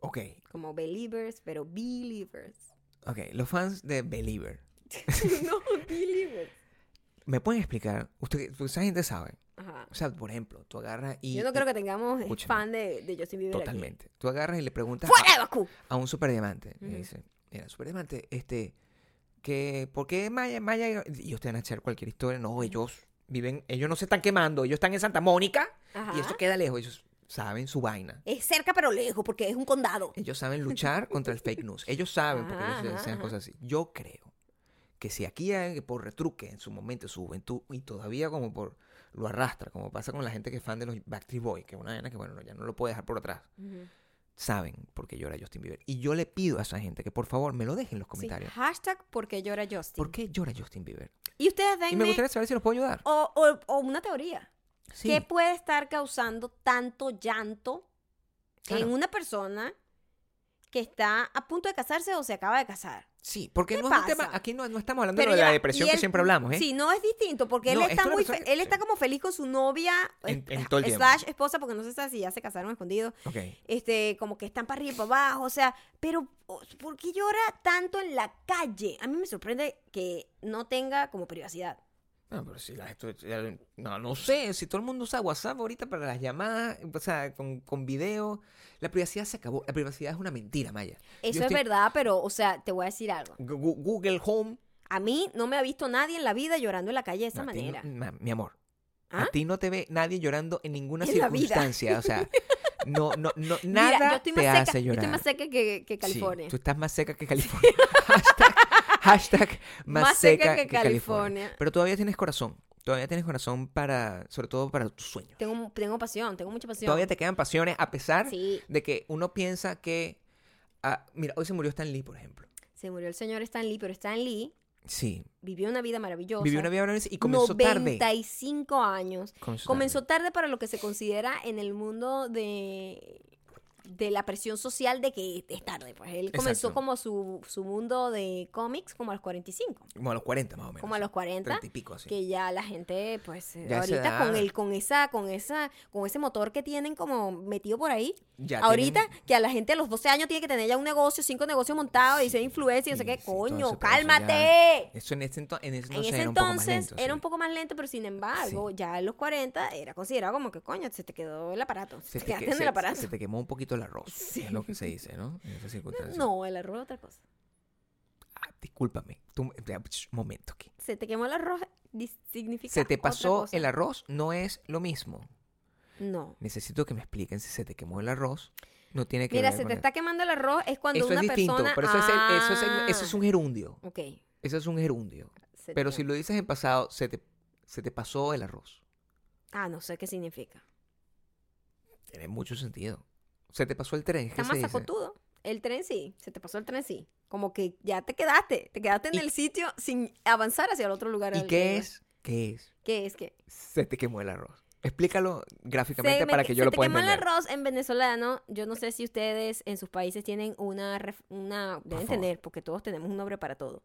Ok, Como believers, pero believers. ok. Los fans de Believer. no, believers. ¿Me pueden explicar? Usted, esa gente sabe. Ajá. O sea, por ejemplo, tú agarras y... Yo no creo que tengamos Escúchame. fan de, de Justin Bieber. aquí. Totalmente. Tú agarras y le preguntas ¡Fuera a, a un superdiamante. Y Ujú. le dice, mira, superdiamante, este... Que, ¿Por qué Maya, Maya y ellos te van a echar cualquier historia? No, ellos viven... Ellos no se están quemando. Ellos están en Santa Mónica. Ajá. Y eso queda lejos. Ellos saben su vaina. Es cerca pero lejos porque es un condado. Ellos saben luchar contra el fake news. Ellos saben porque Ajá, ellos hacen cosas así. Yo creo que si aquí hay por retruque en su momento, en su juventud, y todavía como por lo arrastra, como pasa con la gente que es fan de los Backstreet Boys, que es una vaina que bueno, ya no lo puede dejar por atrás, saben por qué llora Justin Bieber. Y yo le pido a esa gente que por favor me lo dejen en los Sí, comentarios. hashtag porque llora Justin. ¿Por qué llora Justin Bieber? Y ustedes Y me denme gustaría saber si los puedo ayudar. o, o- o una teoría. Sí, ¿Qué puede estar causando tanto llanto Claro. en una persona que está a punto de casarse o se acaba de casar? sí, porque ¿Qué no es un tema, aquí no, no estamos hablando Pero de ya la depresión que siempre hablamos, ¿eh? Sí, no es distinto porque No, él es está muy él está como feliz con su novia En- eh, en todo el tiempo. slash esposa porque no se sabe si ya se casaron escondidos. Ok. Este, como que están para arriba y para abajo, o sea, pero ¿por qué llora tanto en la calle? A mí me sorprende que no tenga como privacidad. No, pero si la esto- no, no sé, si todo el mundo usa WhatsApp ahorita para las llamadas, o sea, con, con video, la privacidad se acabó. La privacidad es una mentira, Maya. Eso Yo es estoy- verdad, pero, o sea, te voy a decir algo. Google Home. A mí no me ha visto nadie en la vida llorando en la calle de esa no, no- manera. ma- mi amor, ¿Ah? a ti no te ve nadie llorando en ninguna En circunstancia. O sea, no, no, no, Mira, nada yo estoy te seca, hace yo llorar. estoy más seca que, que Sí, California. tú estás más seca que California. hashtag, hashtag más, Más seca que California. Pero todavía tienes corazón. Todavía tienes corazón para, sobre todo para tus sueños. Tengo, tengo pasión, tengo mucha pasión. Todavía te quedan pasiones a pesar Sí, de que uno piensa que... ah, mira, hoy se murió Stan Lee, por ejemplo. se murió el señor Stan Lee, pero Stan Lee Sí. vivió una vida maravillosa. Vivió una vida maravillosa y comenzó tarde. 95 años. Comenzó Comenzó tarde. tarde para lo que se considera en el mundo de, de la presión social de que es tarde. Pues él comenzó Exacto. como su, su mundo de cómics como a los 45, Como a los 40 más o menos. como a los 40. 30 y pico así. que ya la gente pues eh, Ya ahorita con el con esa con esa con ese motor que tienen como metido por ahí Ya ahorita tienen- que a la gente a los 12 años tiene que tener ya un negocio cinco negocios montados y ser influencer y no sé qué sí, coño entonces, por eso cálmate Eso en ese, ento- en ese en entonces ese era un poco más lento. era sí. un poco más lento pero sin embargo ya en los 40 era considerado como que coño se te quedó el aparato Se te te, quedaste que- en el se- aparato se te quemó un poquito el arroz. Sí. Es lo que se dice, ¿no? En esas circunstancias. no el arroz es otra cosa Ah, discúlpame. Tú, un momento aquí. se te quemó el arroz significa Se te pasó el arroz, no es lo mismo. no Necesito que me expliquen si se te quemó el arroz. No tiene que mira ver se con te está quemando el arroz es cuando Eso una es distinto, persona pero eso, es el- eso, es el- eso es Ah, un gerundio. ok Eso es un gerundio. se Pero te- si lo dices en pasado, se te, se te pasó el arroz. Ah, no sé qué significa. Tiene mucho sentido. Se te pasó el tren. ¿Qué Está se más dice? sacotudo. El tren sí, se te pasó el tren sí. Como que ya te quedaste, te quedaste en ¿Y- el sitio sin avanzar hacia el otro lugar. ¿Y qué es? ¿Qué es? ¿Qué es? ¿Qué? Se te quemó el arroz. Explícalo gráficamente Se me para que- yo se lo te pueda quemó el entender. arroz en venezolano. Yo no sé si ustedes en sus países tienen una... una deben tener, porque todos tenemos un nombre para todo.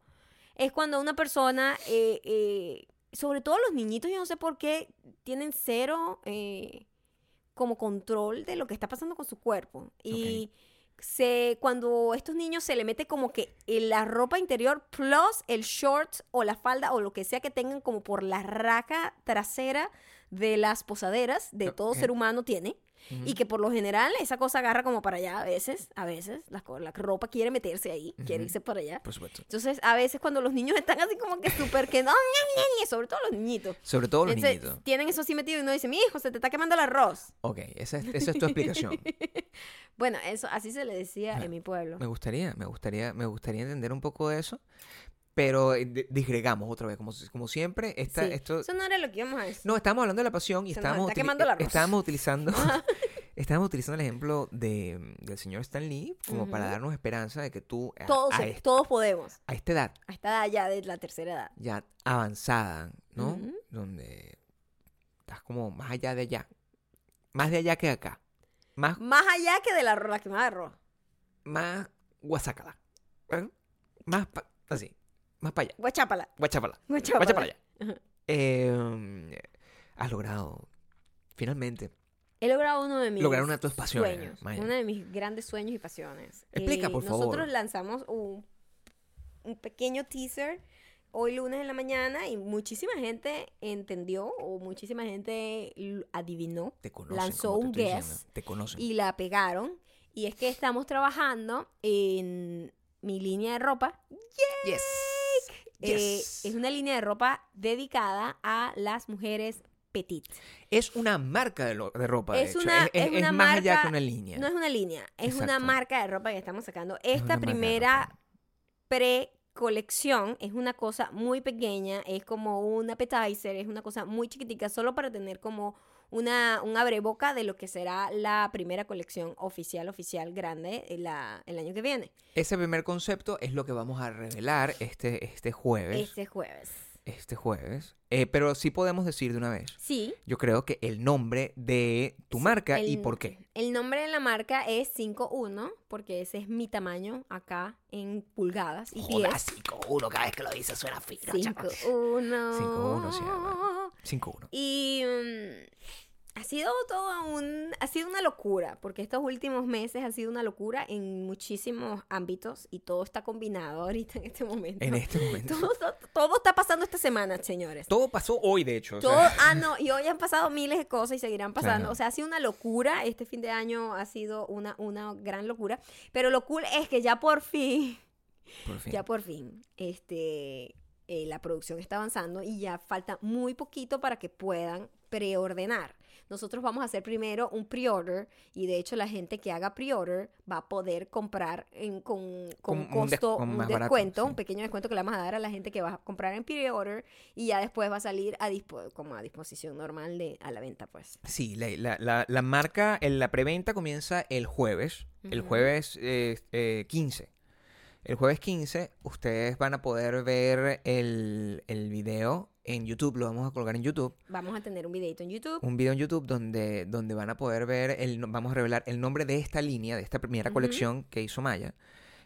Es cuando una persona, eh, eh, sobre todo los niñitos, yo no sé por qué, tienen cero eh, como control de lo que está pasando con su cuerpo. Y se, cuando a estos niños se le mete como que en la ropa interior plus el short o la falda o lo que sea que tengan como por la raca trasera de las posaderas de todo ser humano tiene. Y que por lo general esa cosa agarra como para allá a veces, a veces, la, la ropa quiere meterse ahí, quiere irse para allá. Por supuesto. Entonces, a veces cuando los niños están así como que súper que no, sobre todo los niñitos. Sobre todo los Entonces, niñitos. tienen eso así metido y uno dice, mi hijo, se te está quemando el arroz. Ok, esa es, esa es tu explicación. Bueno, eso así se le decía Ah, en mi pueblo. Me gustaría, me gustaría, me gustaría entender un poco de eso. Pero eh, disgregamos otra vez, como, como siempre. Esta, Sí. esto, Eso no era lo que íbamos a decir. no, estábamos hablando de la pasión y estábamos, está el arroz. estábamos utilizando estábamos utilizando el ejemplo de, del señor Stan Lee como para darnos esperanza de que tú a, todos, a se- est- todos podemos. a esta edad A esta edad ya de la tercera edad. ya avanzada, ¿no? Donde estás como más allá de allá. Más de allá que acá. Más, Más allá que de la, la quemada de arroz. más guasácala. ¿eh? Más pa- así. Más para allá. Guachápala. Guachapala. Guachápala. Guacha para allá. Ajá. Eh, has logrado, finalmente, He logrado uno de mis Lograr una de tus pasiones, sueños. Maya. Uno de mis grandes sueños y pasiones. Explica, Eh, por favor. Nosotros lanzamos un, un pequeño teaser hoy lunes en la mañana y muchísima gente entendió o muchísima gente adivinó te conocen. Lanzó te un guess Te conocen. y la pegaron. Y es que estamos trabajando en mi línea de ropa. Yes. Eh, Yes. es una línea de ropa dedicada a las mujeres petit. Es una marca de, lo- de ropa, de Es hecho. una- es, es- es una más allá marca- que una línea. No es una línea, es una marca de ropa que estamos sacando. Es Esta primera pre-colección es una cosa muy pequeña, es como un appetizer, es una cosa muy chiquitica, solo para tener como una, un abreboca de lo que será la primera colección oficial, oficial, grande el, la- el año que viene, Ese primer concepto es lo que vamos a revelar este, este jueves. este jueves. Este jueves. Eh, pero sí podemos decir de una vez. Sí. Yo creo que el nombre de tu Sí, marca y el- por qué. El nombre de la marca es 51, porque ese es mi tamaño acá en pulgadas y pies. 5-1, cada vez que lo dices suena fino. 5-1. 5-1 se llama. 5-1. Y mm, ha sido todo un, ha sido una locura, porque estos últimos meses ha sido una locura en muchísimos ámbitos y todo está combinado ahorita en este momento. En este momento. todo, está- todo está pasando esta semana, señores. Todo pasó hoy, de hecho. o sea, Todo, ah, no, y hoy han pasado miles de cosas y seguirán pasando. Claro. O sea, ha sido una locura. Este fin de año ha sido una, una gran locura. Pero lo cool es que ya por fin, por fin. ya por fin, este, eh, la producción está avanzando y ya falta muy poquito para que puedan preordenar. Nosotros vamos a hacer primero un pre-order y de hecho la gente que haga pre-order va a poder comprar en- con, con un des- costo, un barato, descuento, sí. un pequeño descuento que le vamos a dar a la gente que va a comprar en pre-order y ya después va a salir a como a disposición normal de a la venta, pues. Sí, la, la, la, la marca, el- la preventa comienza el jueves, el jueves eh, eh, 15. El jueves 15 ustedes van a poder ver el, el video en YouTube, lo vamos a colgar en YouTube. Vamos a tener un videito en YouTube. Un video en YouTube donde, donde van a poder ver, el, vamos a revelar el nombre de esta línea, de esta primera Ujú. colección que hizo Maya,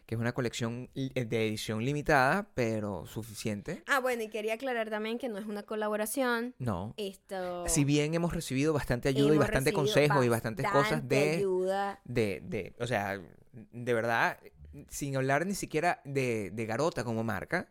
que es una colección eh, de edición limitada, pero suficiente. Ah, bueno, y quería aclarar también que no es una colaboración. No. Esto Si bien hemos recibido bastante ayuda y bastante consejo y bastantes cosas de, ayuda. de, de, o sea, de verdad, sin hablar ni siquiera de, de Garota como marca,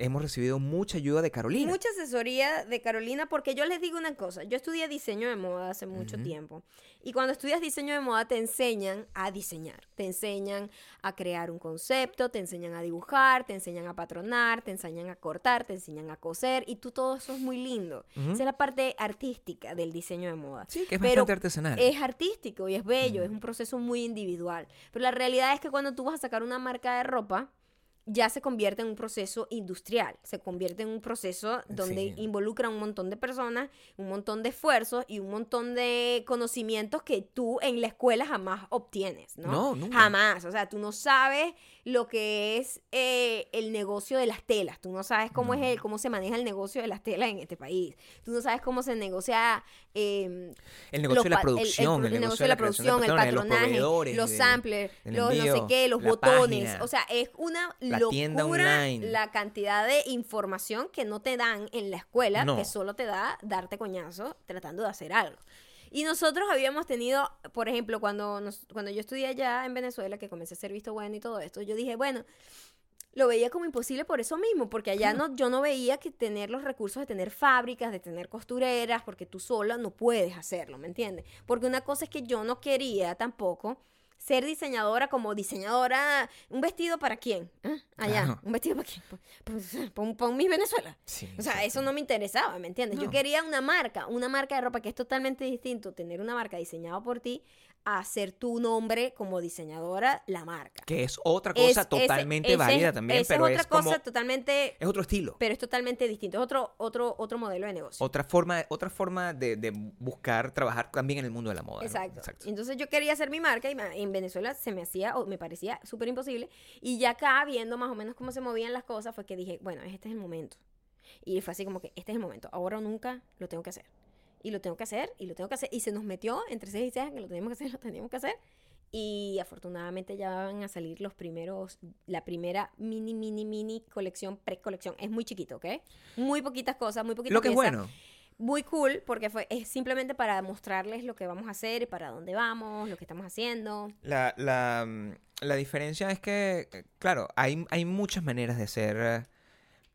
hemos recibido mucha ayuda de Carolina. Mucha asesoría de Carolina, porque yo les digo una cosa, yo estudié diseño de moda hace mucho Ujú. tiempo, y cuando estudias diseño de moda te enseñan a diseñar, te enseñan a crear un concepto, te enseñan a dibujar, te enseñan a patronar, te enseñan a cortar, te enseñan a coser, y tú todo eso es muy lindo. Ujú. Esa es la parte artística del diseño de moda. Sí, que es Pero bastante artesanal. Es artístico y es bello, Mm. es un proceso muy individual. Pero la realidad es que cuando tú vas a sacar una marca de ropa, ya se convierte en un proceso industrial, se convierte en un proceso donde Sí. involucra un montón de personas, un montón de esfuerzos y un montón de conocimientos que tú en la escuela jamás obtienes, ¿no? No, nunca. Jamás, o sea, tú no sabes lo que es eh, el negocio de las telas, tú no sabes cómo es el, cómo se maneja el negocio de las telas en este país, tú no sabes cómo se negocia eh, el negocio de la pa- el- el producción, pro- el, negocio de la de el patrones, patronaje, los samplers, los no sé qué, los botones. página, o sea, es una la locura tienda online. la cantidad de información que no te dan en la escuela, No. que solo te da darte coñazo tratando de hacer algo. Y nosotros habíamos tenido, por ejemplo, cuando, nos- cuando yo estudié allá en Venezuela, que comencé a ser visto bueno y todo esto, yo dije, bueno, lo veía como imposible por eso mismo, porque allá no, yo no veía que tener los recursos de tener fábricas, de tener costureras, porque tú sola no puedes hacerlo, ¿me entiendes? Porque una cosa es que yo no quería tampoco ser diseñadora como diseñadora, un vestido para quién, ¿Ah? allá, Claro. un vestido para quién, pues, para mis Venezuela. Sí, O sea, eso no me interesaba, ¿me entiendes? Yo quería una marca, una marca de ropa que es totalmente distinto, tener una marca diseñada por ti a hacer tu nombre como diseñadora la marca. Que es otra Es- cosa ese- totalmente ese válida es- también, esa pero es otra es como... cosa totalmente, Es otro estilo. pero es totalmente distinto, es otro, otro, otro modelo de negocio. Otra forma, otra forma de, de buscar trabajar también en el mundo de la moda. ¿no? Exacto. Entonces yo quería hacer mi marca y en Venezuela se me hacía, o me parecía súper imposible. Y ya acá, viendo más o menos cómo se movían las cosas, fue que dije, bueno, este es el momento. Y fue así como que, este es el momento, ahora o nunca lo tengo que hacer. Y lo tengo que hacer, y lo tengo que hacer. Y se nos metió entre seis y seis que lo teníamos que hacer, lo teníamos que hacer. Y afortunadamente ya van a salir los primeros, la primera mini, mini, mini colección, pre-colección. Es muy chiquito, ¿ok? Muy poquitas cosas, muy poquitas Lo que es piezas bueno. muy cool porque fue, es simplemente para mostrarles lo que vamos a hacer y para dónde vamos, lo que estamos haciendo. La, la, mm, la diferencia es que, claro, hay, hay muchas maneras de ser.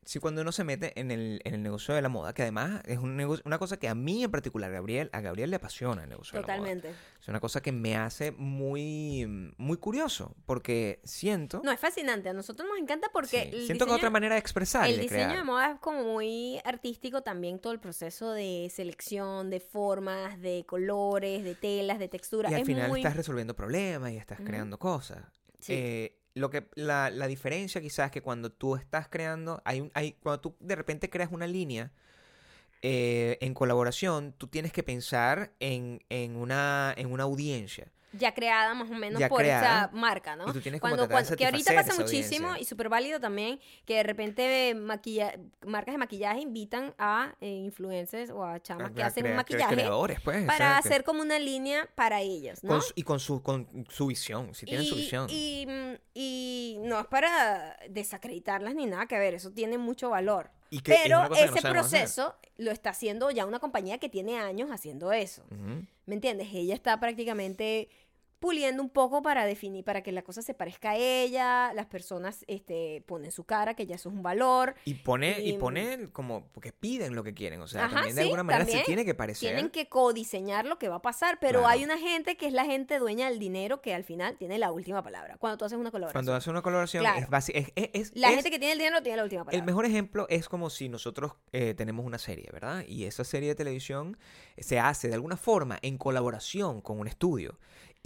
Sí, cuando uno se mete en el, en el negocio de la moda, que además es un negocio, una cosa que a mí en particular, Gabriel, a Gabriel le apasiona el negocio de la moda. Totalmente. Es una cosa que me hace muy, muy curioso, porque siento, No, es fascinante. A nosotros nos encanta porque sí, el siento que diseño, es otra manera de expresar el de diseño crear. de moda es como muy artístico también todo el proceso de selección, de formas, de colores, de telas, de textura. Y al es final muy... estás resolviendo problemas y estás creando cosas. Sí. Eh, lo que la, la diferencia quizás es que cuando tú estás creando, hay, un- hay cuando tú de repente creas una línea eh, en colaboración, tú tienes que pensar en, en una, en una audiencia. Ya creada más o menos Ya por creada, esa marca, ¿no? y tú tienes como cuando, cuando- que ahorita pasa muchísimo audiencia. y súper válido también que de repente maquilla marcas de maquillaje invitan a eh, influencers o a chamas que A hacen crea- maquillaje creadores, pues. para exacto. hacer como una línea para ellos, ¿no? Con su- y con su, con su visión, si tienen su Y- visión. Y, mm, y no es para desacreditarlas ni nada que ver, eso tiene mucho valor. Y que es Pero no ese hacer. proceso lo está haciendo ya una compañía que tiene años haciendo eso. ¿Me entiendes? Ella está prácticamente puliendo un poco para definir, para que la cosa se parezca a ella, las personas este, ponen su cara, que ya eso es un valor. Y pone, y Y- pone como, porque piden lo que quieren, o sea, Ajá, también de sí, alguna manera se tiene que parecer. Tienen que codiseñar lo que va a pasar, pero Claro. hay una gente que es la gente dueña del dinero que al final tiene la última palabra. Cuando tú haces una colaboración. Cuando hace una colaboración, Claro. es, basi- es, es- es- la gente que tiene el dinero tiene la última palabra. El mejor ejemplo es como si nosotros eh, tenemos una serie, ¿verdad? Y esa serie de televisión se hace de alguna forma en colaboración con un estudio.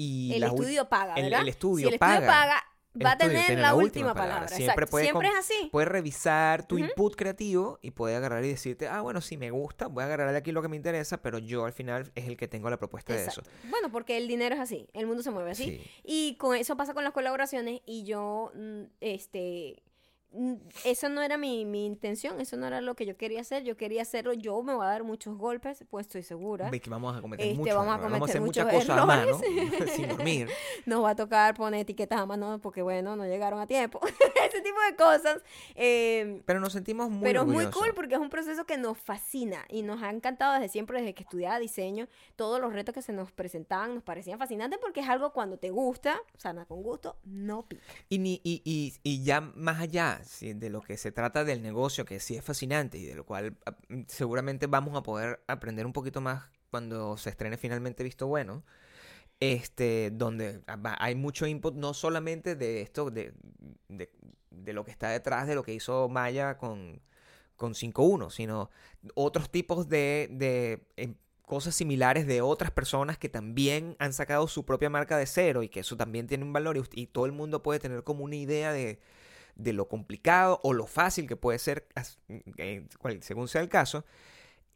Y el estudio paga, el- ¿verdad? el estudio si el estudio paga. paga, el va a estudio tener la, última palabra. Siempre puede Siempre es así. Puede revisar tu input creativo y puede agarrar y decirte, ah, bueno, si me gusta, voy a agarrar de aquí lo que me interesa, pero yo al final es el que tengo la propuesta de eso. Bueno, porque el dinero es así, el mundo se mueve así. Sí. Y con eso pasa con las colaboraciones y yo, mm, este, eso no era mi, mi intención, eso no era lo que yo quería hacer, yo quería hacerlo, yo me voy a dar muchos golpes, pues estoy segura. Ve que vamos a cometer Este, muchos vamos a errores, vamos a hacer cometer muchas cosas a mano, sin dormir. Nos va a tocar poner etiquetas a mano porque, bueno, no llegaron a tiempo. Ese tipo de cosas. eh, Pero nos sentimos muy pero es muy cool porque es un proceso que nos fascina y nos ha encantado desde siempre, desde que estudiaba diseño. Todos los retos que se nos presentaban nos parecían fascinantes porque es algo cuando te gusta, sana con gusto, no pica. Y, ni, y, y, y ya más allá sí, de lo que se trata del negocio, que sí es fascinante y de lo cual mm, seguramente vamos a poder aprender un poquito más cuando se estrene finalmente Visto Bueno, este, donde ah, hay mucho input no solamente de esto, de, de, de lo que está detrás de lo que hizo Maya con, con 5.1, sino otros tipos de, de em, cosas similares de otras personas que también han sacado su propia marca de cero y que eso también tiene un valor y, y todo el mundo puede tener como una idea de, de lo complicado o lo fácil que puede ser eh, según sea el caso.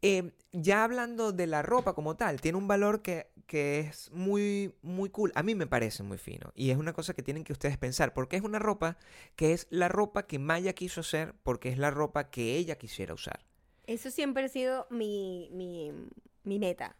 Eh, ya hablando de la ropa como tal, tiene un valor que, que es muy, muy cool. A mí me parece muy fino. Y es una cosa que tienen que ustedes pensar. Porque es una ropa que es la ropa que Maya quiso hacer porque es la ropa que ella quisiera usar. Eso siempre ha sido mi, mi, mi meta.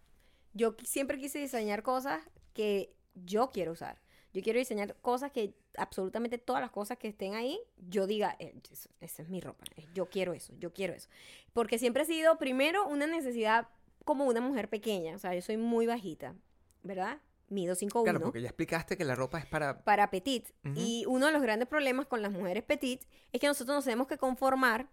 Yo siempre quise diseñar cosas que yo quiero usar. Yo quiero diseñar cosas que absolutamente todas las cosas que estén ahí, yo diga, eh, eso- esa es mi ropa, eh, yo quiero eso, yo quiero eso. Porque siempre ha sido, primero, una necesidad como una mujer pequeña. O sea, yo soy muy bajita, ¿verdad? Mido 5'1". Claro, porque ya explicaste que la ropa es para... para petit. Y uno de los grandes problemas con las mujeres petit es que nosotros nos tenemos que conformar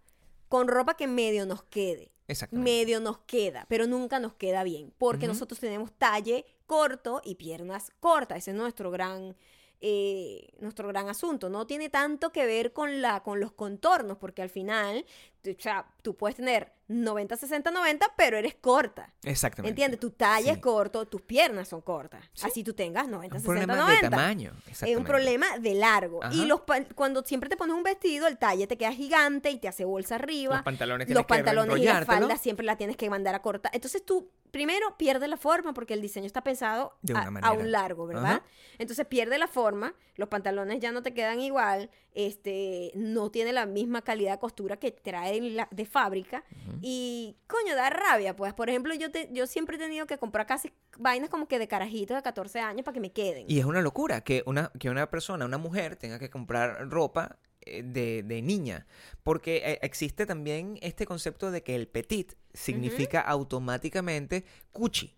con ropa que medio nos quede. Medio nos queda, pero nunca nos queda bien. Porque nosotros tenemos talle corto y piernas cortas. Ese es nuestro gran, eh, nuestro gran asunto. No tiene tanto que ver con, la, con los contornos, porque al final o sea, tú puedes tener 90, 60, 90, pero eres corta. Exactamente. ¿Entiendes? Tu talla es corto, tus piernas son cortas. Sí. Así tú tengas 90, un 60, problema 90. de tamaño. Es un problema de largo. Y los cuando siempre te pones un vestido, el talle te queda gigante y te hace bolsa arriba. Los pantalones Los pantalones y la falda siempre la tienes que mandar a cortar. Entonces tú primero pierdes la forma porque el diseño está pensado De a, una a manera. un largo, ¿verdad? Ajá. Entonces pierde la forma, los pantalones ya no te quedan igual, este, no tiene la misma calidad de costura que trae la- de fábrica y coño, da rabia, pues por ejemplo yo, te, yo siempre he tenido que comprar casi vainas como que de carajitos de 14 años para que me queden. Y es una locura que una, que una persona, una mujer, tenga que comprar ropa eh, de, de niña. Porque eh, existe también este concepto de que el petit significa automáticamente cuchi.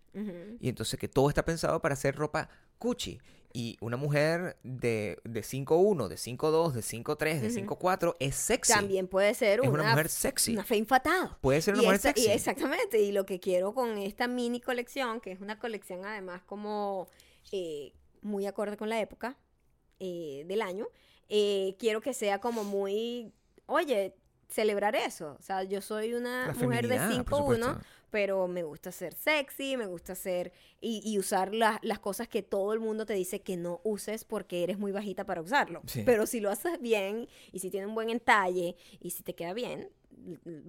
Y entonces que todo está pensado para hacer ropa cuchi. Y una mujer de, de 5'1, de 5'2, de 5'3, de Ujú. 5'4 es sexy. También puede ser es una, una mujer sexy. una fe infatada. Puede ser una y mujer esa- sexy. y exactamente, y lo que quiero con esta mini colección, que es una colección además como eh, muy acorde con la época eh, del año, eh, quiero que sea como muy, oye, celebrar eso. O sea, yo soy una La mujer de feminidad, por 5'1, supuesto. Pero me gusta ser sexy, me gusta ser y, y usar la- las cosas que todo el mundo te dice que no uses porque eres muy bajita para usarlo. Sí. Pero si lo haces bien y si tiene un buen entalle y si te queda bien,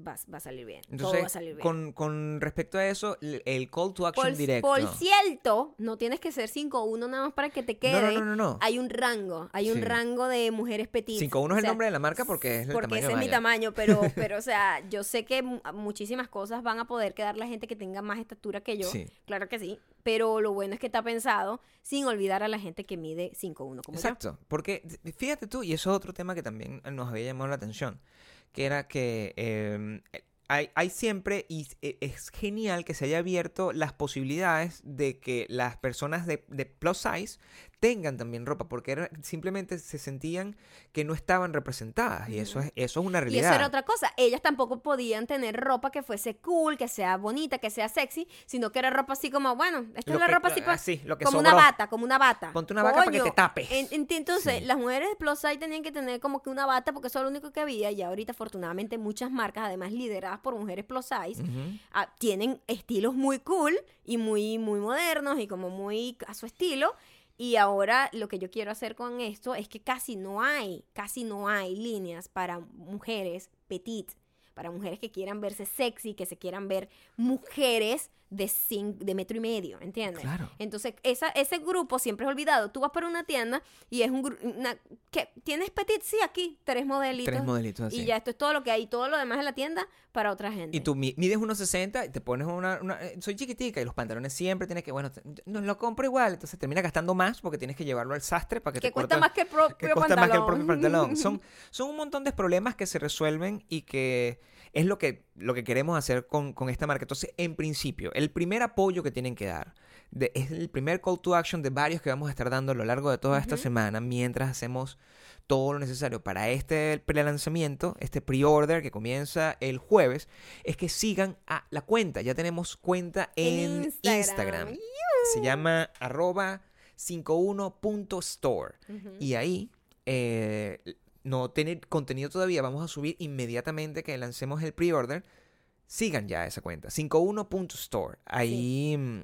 va, va a salir bien. todo va a Entonces, salir bien. con, con respecto a eso, el call to action por, directo. por cierto, no tienes que ser 5'1 nada más para que te quede. no, no, no. Hay un rango, hay un Sí. rango de mujeres petites. 5'1 es el sea, nombre de la marca porque es el porque tamaño ese de es mi tamaño, pero, pero, o sea, yo sé que mu- muchísimas cosas van a poder quedar la gente que tenga más estatura que yo. Sí. Claro que sí. Pero lo bueno es que está pensado sin olvidar a la gente que mide 5'1 como yo. Exacto, porque fíjate tú, y eso es otro tema que también nos había llamado la atención, que era que eh, hay, hay siempre, y e- es genial que se haya abierto las posibilidades de que las personas de, de plus size tengan también ropa, porque era- simplemente se sentían que no estaban representadas, y eso es, eso es una Y realidad. eso era otra cosa. Ellas tampoco podían tener ropa que fuese cool, que sea bonita, que sea sexy, sino que era ropa así como, bueno, esta Lo es la que- ropa así, así, lo que como una bata, como una bata. Ponte una bata para que te tapes. en- en- entonces, Sí. las mujeres de plus size tenían que tener como que una bata porque eso era lo único que había. Y ahorita, afortunadamente, muchas marcas, además lideradas por mujeres plus size, ah, tienen estilos muy cool y muy, muy modernos y como muy a su estilo. Y ahora lo que yo quiero hacer con esto es que casi no hay, casi no hay líneas para mujeres petit, para mujeres que quieran verse sexy, que se quieran ver mujeres de, cin- de metro y medio, ¿entiendes? Claro. Entonces, esa, ese grupo siempre es olvidado. Tú vas por una tienda y es un grupo, ¿qué? ¿tienes petit? Sí, aquí, tres modelitos. Tres modelitos así. Y ya esto es todo lo que hay, todo lo demás en la tienda para otra gente. Y tú mi- mides 1,60 y te pones una, una- eh, Soy chiquitica y los pantalones siempre tienes que... Bueno, te- no lo compro igual. Entonces termina gastando más porque tienes que llevarlo al sastre para que, que te cuesta más que el propio que cuesta más que el propio pantalón. pantalón. Son, son un montón de problemas que se resuelven y que es lo que, lo que queremos hacer con, con esta marca. Entonces, en principio, el primer apoyo que tienen que dar de- es el primer call to action de varios que vamos a estar dando a lo largo de toda esta semana mientras hacemos todo lo necesario para este pre-lanzamiento, este pre-order que comienza el jueves, es que sigan a la cuenta. Ya tenemos cuenta en, Instagram. Se llama arroba 51.store. Ujú. Y ahí eh, no tener contenido todavía, vamos a subir inmediatamente que lancemos el pre-order. Sigan ya esa cuenta, 51.store. Ahí mm,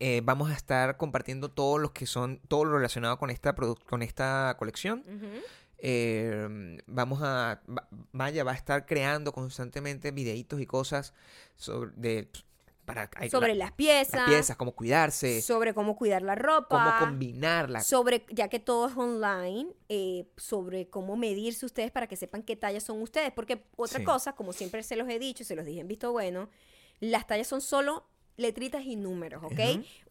eh, vamos a estar compartiendo todos los que son, todo lo relacionado con esta, con esta colección. Eh, vamos a, Maya va a estar creando constantemente videitos y cosas sobre, de, para, hay- Sobre la- las piezas, las piezas, cómo cuidarse, sobre cómo cuidar la cómo ropa, combinarla. sobre, ya que todo es online, eh, sobre cómo medirse ustedes para que sepan qué tallas son ustedes. Porque otra Sí. cosa, como siempre se los he dicho se los dije en Visto Bueno, las tallas son solo letritas y números, ¿ok?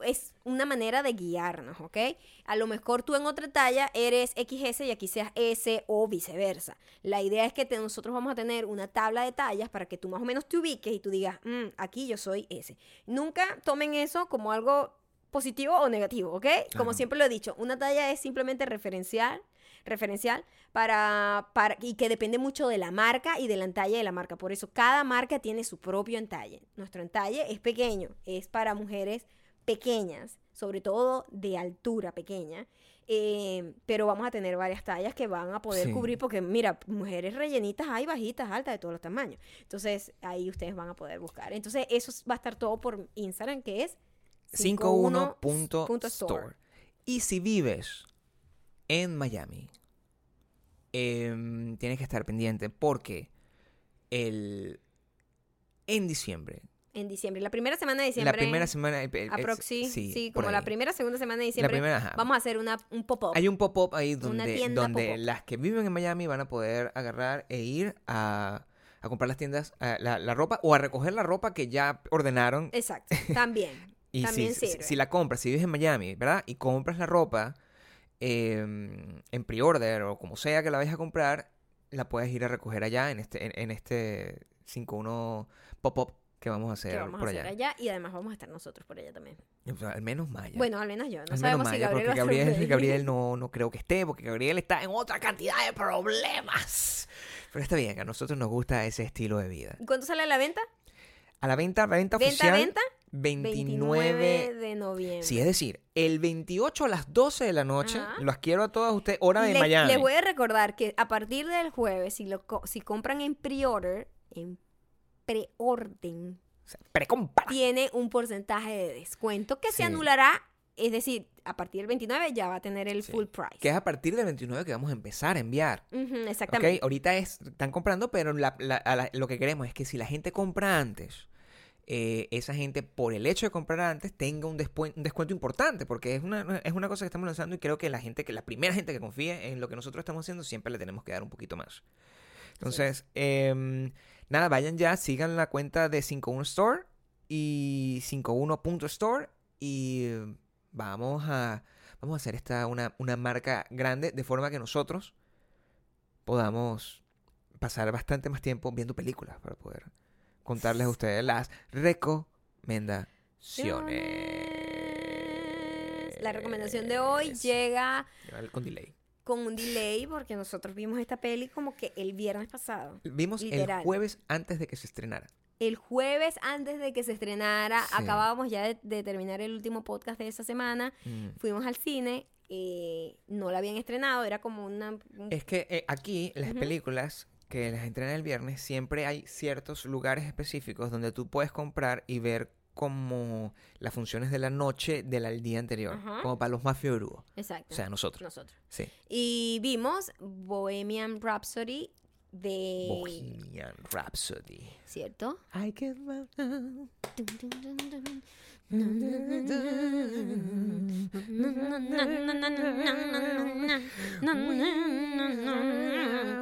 Es una manera de guiarnos, ¿ok? A lo mejor tú en otra talla eres XS y aquí seas S o viceversa. La idea es que te- nosotros vamos a tener una tabla de tallas para que tú más o menos te ubiques y tú digas, "Mm, aquí yo soy S. Nunca tomen eso como algo positivo o negativo, ¿ok? Como siempre lo he dicho, una talla es simplemente referencial, referencial para, para y que depende mucho de la marca y del entalle de la marca. Por eso cada marca tiene su propio entalle. Nuestro entalle es pequeño, es para mujeres pequeñas, sobre todo de altura pequeña. Eh, pero vamos a tener varias tallas que van a poder Sí. cubrir, porque mira, mujeres rellenitas hay bajitas, altas, de todos los tamaños. Entonces ahí ustedes van a poder buscar. Entonces eso va a estar todo por Instagram, que es 51.store. Y si vives en Miami, em, tienes que estar pendiente porque el, en diciembre, En diciembre, la primera semana de diciembre. la primera semana... el- el- Aproxi, sí, por como la primera, segunda semana de La diciembre. primera, ajá. Vamos a hacer una, un pop-up. Hay un pop-up ahí donde, donde las que viven en Miami van a poder agarrar e ir a, a comprar las tiendas, la, la ropa o a recoger la ropa que ya ordenaron. Exacto, también. Y también si, si- sirve. si la compras, si vives en Miami, ¿verdad? Y compras la ropa em, en pre-order o como sea que la vayas a comprar, la puedes ir a recoger allá en este, en, en este 5.1 pop-up que vamos a hacer a por hacer allá. allá. y además vamos a estar nosotros por allá también. O sea, al menos Maya. Bueno, al menos yo. No Al menos sabemos si Maya, Gabriel porque a Gabriel, no, no creo que esté, porque Gabriel está en otra cantidad de problemas. Pero está bien, a nosotros nos gusta ese estilo de vida. ¿Y ¿Cuándo sale a la venta? A la venta, la venta ¿Venta, oficial, venta? 29... de noviembre. Sí, es decir, el 28 a las 12 de la noche, Ajá. los quiero a todas ustedes, hora de Les- Miami. Les voy a recordar que a partir del jueves, si, lo, si compran en pre-order, en preorden, O sea, tiene un porcentaje de descuento que Sí. se anulará. Es decir, a partir del 29 ya va a tener el Sí. full price. Que es a partir del 29 que vamos a empezar a enviar. Exactamente. Ahorita es, están comprando, pero la- la- a la- lo que queremos es que si la gente compra antes, eh, esa gente, por el hecho de comprar antes, tenga un, descuen- un descuento importante, porque es una, es una cosa que estamos lanzando y creo que la gente, que la primera gente que confíe en lo que nosotros estamos haciendo, siempre le tenemos que dar un poquito más. Entonces, em, nada, vayan ya, sigan la cuenta de 51 Store y 51.store y vamos a, vamos a hacer esta una, una marca grande de forma que nosotros podamos pasar bastante más tiempo viendo películas para poder contarles a ustedes las recomendaciones. La recomendación de hoy llega Con delay. con un delay porque nosotros vimos esta peli como que el viernes pasado. Vimos Literal. el jueves antes de que se estrenara. El jueves antes de que se estrenara, Sí. acabábamos ya de, de terminar el último podcast de esa semana. Mm. Fuimos al cine, eh, no la habían estrenado, era como una... un- Es que eh, aquí las películas que las estrenan el viernes siempre hay ciertos lugares específicos donde tú puedes comprar y ver como las funciones de la noche del día anterior, Ajá. como para los más fiebrudos. Exacto. O sea, nosotros. nosotros. Sí. Y vimos Bohemian Rhapsody de... Bohemian Rhapsody. ¿Cierto? I my-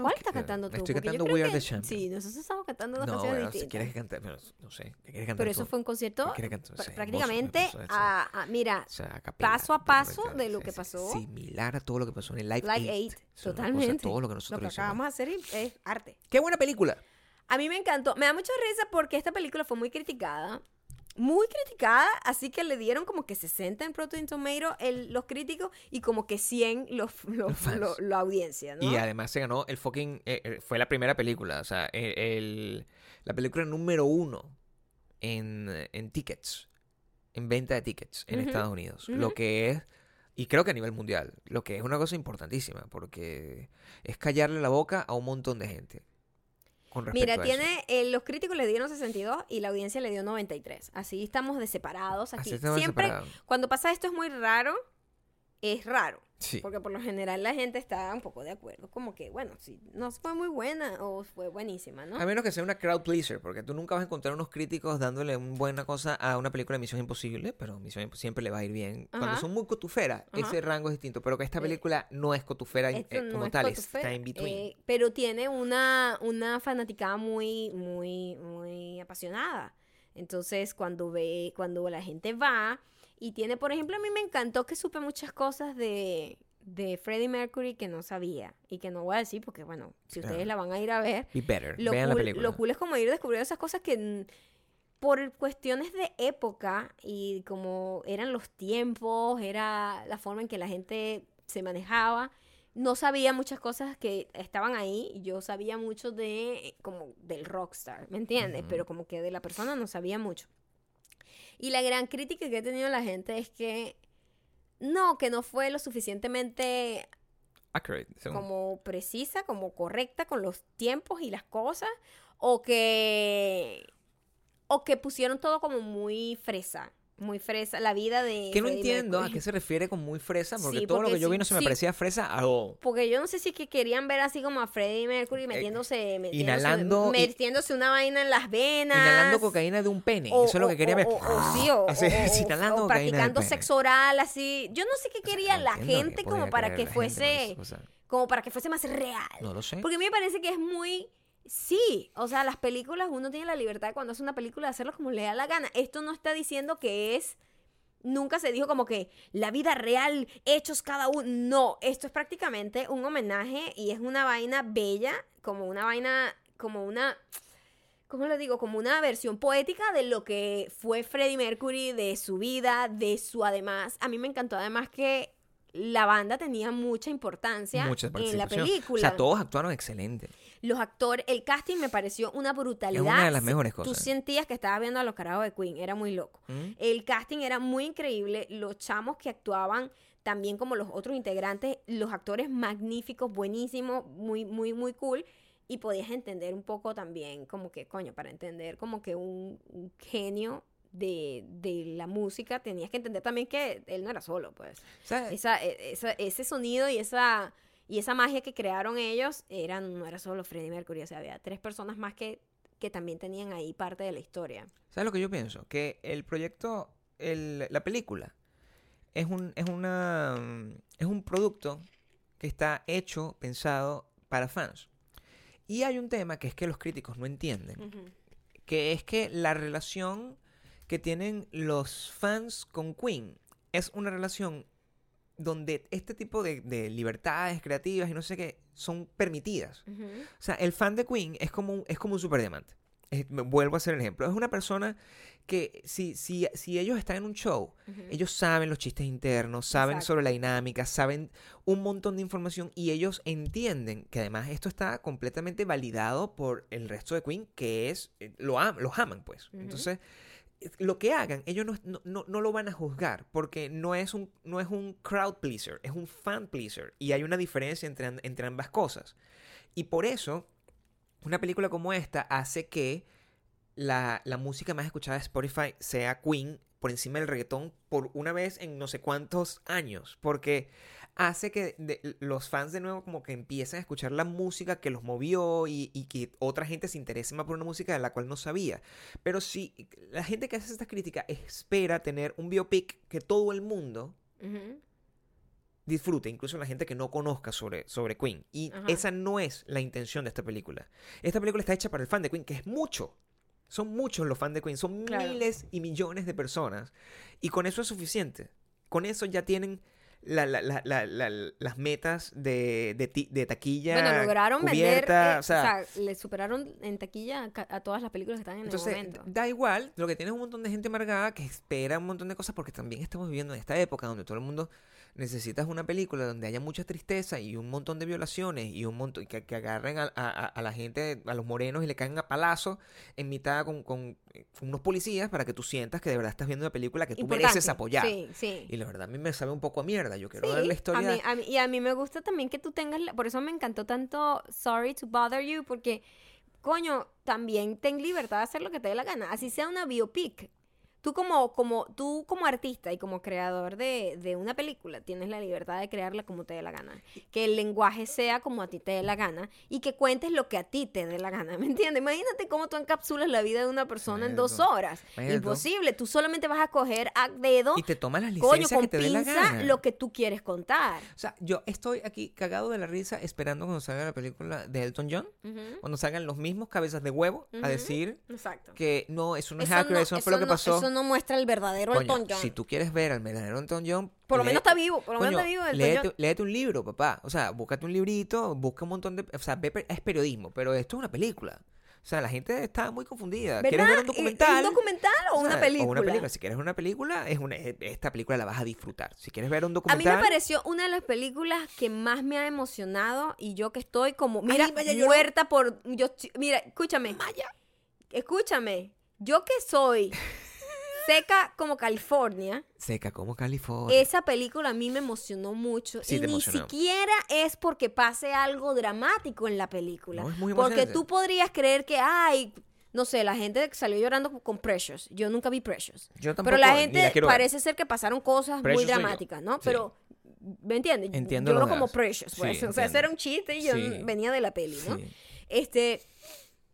¿Cuál estás cantando tú? Estoy Porque yo cantando creo We Are que- the Champions. Sí, nosotros estamos cantando una No, canción bueno, si quieres que cante, pero no sé, ¿qué quieres cantar Pero eso tú? fue un concierto ¿Qué quieres cantar? pr- Sí, prácticamente hermoso, hermoso, a, a- mira, O sea, a capela, paso a paso de lo sí, que sí, pasó. Similar a todo lo que pasó en el Live Live 8. 8, Es una cosa, totalmente. todo lo que lo nosotros que hicimos. acabamos de hacer es arte. ¡Qué buena película! A mí me encantó. Me da mucha risa porque esta película fue muy criticada. Muy criticada, así que le dieron como que 60 en Protein Tomato el- los críticos y como que 100 los, los- Los la audiencia, ¿no? Y además se ganó el fucking... eh, eh, fue la primera película, o sea, el, el- la película número uno en, en tickets, en venta de tickets en Estados Unidos. Lo que es, y creo que a nivel mundial, lo que es una cosa importantísima, porque es callarle la boca a un montón de gente. Con respecto Mira, a eso. tiene, eh, los críticos le dieron 62 y la audiencia le dio 93. Así estamos de separados aquí. Siempre, separados. cuando pasa esto es muy raro, es raro. Sí. Porque por lo general la gente está un poco de acuerdo. Como que, bueno, si no fue muy buena o fue buenísima, ¿no? A menos que sea una crowd pleaser, porque tú nunca vas a encontrar unos críticos dándole una buena cosa a una película de Misión Imposible, pero Misión Imp- siempre le va a ir bien. Cuando son muy cotuferas, ese rango es distinto, pero que esta Eh, película no es cotufera eh, no como es tal, cotufera, está in between. eh, pero tiene una, una fanaticada muy, muy, muy apasionada. Entonces, cuando ve, cuando la gente va y tiene, por ejemplo, a mí me encantó que supe muchas cosas de, de Freddie Mercury que no sabía y que no voy a decir porque, bueno, si ustedes la van a ir a ver, Be better. lo Vean la cool, película. lo cool es como ir descubriendo esas cosas que por cuestiones de época y como eran los tiempos, era la forma en que la gente se manejaba, no sabía muchas cosas que estaban ahí. Yo sabía mucho de como del rockstar, ¿me entiendes? Pero como que de la persona no sabía mucho. Y la gran crítica que ha tenido la gente es que no, que no fue lo suficientemente Accurate. según- como precisa, como correcta con los tiempos y las cosas, o que o que pusieron todo como muy fresa, muy fresa, la vida de Que no Freddie entiendo a qué se refiere con muy fresa, porque Sí, todo lo que yo vi no se me parecía fresa a. Porque yo no sé si es que querían ver así como a Freddie Mercury metiéndose, metiéndose, Eh, inhalando y- metiéndose una vaina en las venas. Inhalando cocaína de un pene. o- Eso es lo que quería ver. O, o sí, o, Así, o- sí, o- inhalando practicando sexo oral, así. Yo no sé qué quería No la gente como para que fuese, eso, o sea, como para que fuese más real. no lo sé. Porque a mí me parece que es muy... Sí, o sea, las películas, uno tiene la libertad cuando hace una película de hacerlo como le da la gana. Esto no está diciendo que es... Nunca se dijo como que la vida real, hechos cada uno. No, esto es prácticamente un homenaje y es una vaina bella, como una vaina, como una... ¿Cómo le digo? Como una versión poética de lo que fue Freddie Mercury, de su vida, de su además. A mí me encantó además que la banda tenía mucha importancia Mucha en la película. O sea, todos actuaron excelente. Los actores, el casting me pareció una brutalidad. Es una de las mejores Tú cosas. sentías que estabas viendo a los carajos de Queen, era muy loco. ¿Mm? El casting era muy increíble, los chamos que actuaban también como los otros integrantes, los actores magníficos, buenísimos, muy, muy, muy cool. Y podías entender un poco también, como que, coño, para entender como que un, un genio de, de la música, tenías que entender también que él no era solo, pues. Esa, e- esa- ese sonido y esa, y esa magia que crearon ellos eran, no era solo Freddie Mercury, o sea, había tres personas más que, que también tenían ahí parte de la historia. ¿Sabes lo que yo pienso? Que el proyecto, el- la película, es un, es una es un producto que está hecho, pensado para fans. Y hay un tema que es que los críticos no entienden, que es que la relación que tienen los fans con Queen es una relación donde este tipo de, de libertades creativas y no sé qué son permitidas. O sea, el fan de Queen es como un, es como un superdiamante. Es- me vuelvo a hacer el ejemplo. Es una persona que si, si, si ellos están en un show, ellos saben los chistes internos, saben Exacto. sobre la dinámica, saben un montón de información y ellos entienden que además esto está completamente validado por el resto de Queen, que es, eh, lo am- los aman pues. Entonces, lo que hagan, ellos no, no- no- no lo van a juzgar porque no es, un, no es un crowd pleaser, es un fan pleaser y hay una diferencia entre, entre ambas cosas. Y por eso, una película como esta hace que la, la música más escuchada de Spotify sea Queen por encima del reggaetón por una vez en no sé cuántos años. Porque hace que de- los fans de nuevo como que empiecen a escuchar la música que los movió y, y que otra gente se interese más por una música de la cual no sabía. Pero si la gente que hace esta crítica espera tener un biopic que todo el mundo disfrute, incluso la gente que no conozca sobre, sobre Queen. Y esa no es la intención de esta película. Esta película está hecha para el fan de Queen, que es mucho. Son muchos los fans de Queen, son Claro. miles y millones de personas. Y con eso es suficiente. Con eso ya tienen la- la- la- la- la- las metas de, de, ti- de taquilla. Bueno, lograron vender, eh, o sea, le superaron en taquilla a todas las películas que están en entonces, el momento. da igual, lo que tienes es un montón de gente amargada que espera un montón de cosas porque también estamos viviendo en esta época donde todo el mundo necesitas una película donde haya mucha tristeza y un montón de violaciones y un montón que, que agarren a, a- a la gente, a los morenos y le caen a palazo en mitad con, con, eh, con unos policías para que tú sientas que de verdad estás viendo una película que tú mereces apoyar. Sí, sí. Y la verdad a mí me sabe un poco a mierda. Yo quiero Sí, ver la historia. A mí, a mí- y a mí me gusta también que tú tengas, la- por eso me encantó tanto Sorry to Bother You, porque, coño, también ten libertad de hacer lo que te dé la gana, así sea una biopic. Tú como, como, tú como artista y como creador de, de una película tienes la libertad de crearla como te dé la gana. Que el lenguaje sea como a ti te dé la gana y que cuentes lo que a ti te dé la gana, ¿me entiendes? Imagínate cómo tú encapsulas la vida de una persona en dos horas. Imagínate. Imposible, tú solamente vas a coger a dedo, y te tomas las coño, licencias con que te dé la gana. lo que tú quieres contar. O sea, yo estoy aquí cagado de la risa esperando cuando salga la película de Elton John. Cuando salgan los mismos cabezas de huevo a decir Exacto. que no, eso no es Eso no- eso no fue lo que no- pasó. Eso no muestra el verdadero Coño, Elton John. si tú quieres ver al verdadero Elton John, Por lo lee- menos está vivo, por lo menos está vivo Elton léete, John. léete un libro, papá. O sea, búscate un librito, busca un montón de... O sea, ve es periodismo, pero esto es una película. O sea, la gente está muy confundida. ¿Quieres ¿Verdad? ver un ¿Es- documental? ¿Es un documental o O una película? O una película. Si quieres ver una película, es una, es- esta película la vas a disfrutar. Si quieres ver un A mí documental... me pareció una de las películas que más me ha emocionado y yo que estoy como, mira, Maya lloró. muerta por... Yo, mira, escúchame. Escúchame. Yo que soy Seca como California. Seca como California. Esa película a mí me emocionó mucho. Sí, y te ni emocionó. siquiera es porque pase algo dramático en la película. No, es muy porque tú podrías creer que, ay, no sé, la gente salió llorando con Precious. Yo nunca vi Precious. Yo tampoco, Pero la gente la quiero ver. parece ser que pasaron cosas Precious muy dramáticas, ¿no? Sí. Pero, ¿me entiendes? Entiendo no como. Precious, Sí, pues. o sea, ese era un chiste y yo venía de la peli, ¿no? Este,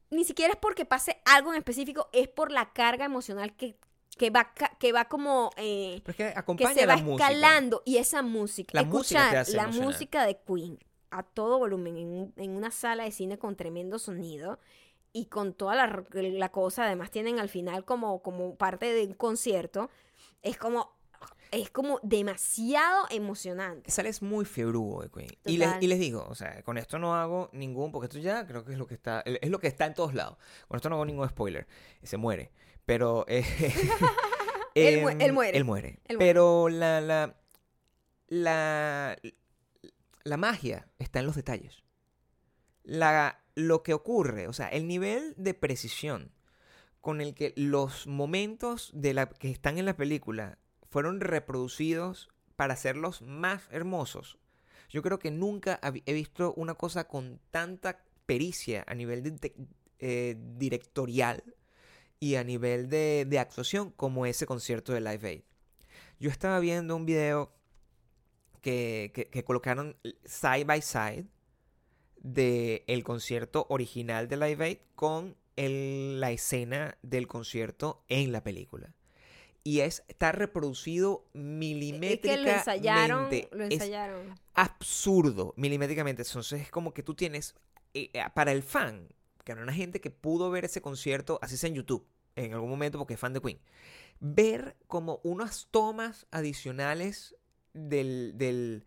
ni siquiera es porque pase algo en específico, es por la carga emocional que, que, va, que va como... eh, Pero es que que se va la música. escalando y esa música, La música escuchar hace la emocionar. música de Queen a todo volumen en, en una sala de cine con tremendo sonido y con toda la, la cosa, además tienen al final como, como parte de un concierto, es como es como demasiado emocionante. Sale es muy fiebrudo de Queen. Y les, y les digo, o sea, con esto no hago ningún, porque esto ya creo que es lo que está, es lo que está en todos lados. Con esto no hago ningún spoiler. Se muere. Pero... eh, Él mu- em, él muere. Él muere. Él muere. Pero la, la, la, la magia está en los detalles. La, lo que ocurre, o sea, el nivel de precisión con el que los momentos de la, que están en la película fueron reproducidos para hacerlos más hermosos. Yo creo que nunca he visto una cosa con tanta pericia a nivel de- de- eh, directorial y a nivel de, de actuación como ese concierto de Live Aid. Yo estaba viendo un video que, que- que colocaron side by side del el concierto original de Live Aid con el- la escena del concierto en la película. Y es, está reproducido Es que milimétricamente. lo ensayaron, lo Es ensayaron. absurdo milimétricamente. Entonces es como que tú tienes, eh, eh, para el fan, que era una gente que pudo ver ese concierto, así sea en YouTube, en algún momento porque es fan de Queen, ver como unas tomas adicionales del, del-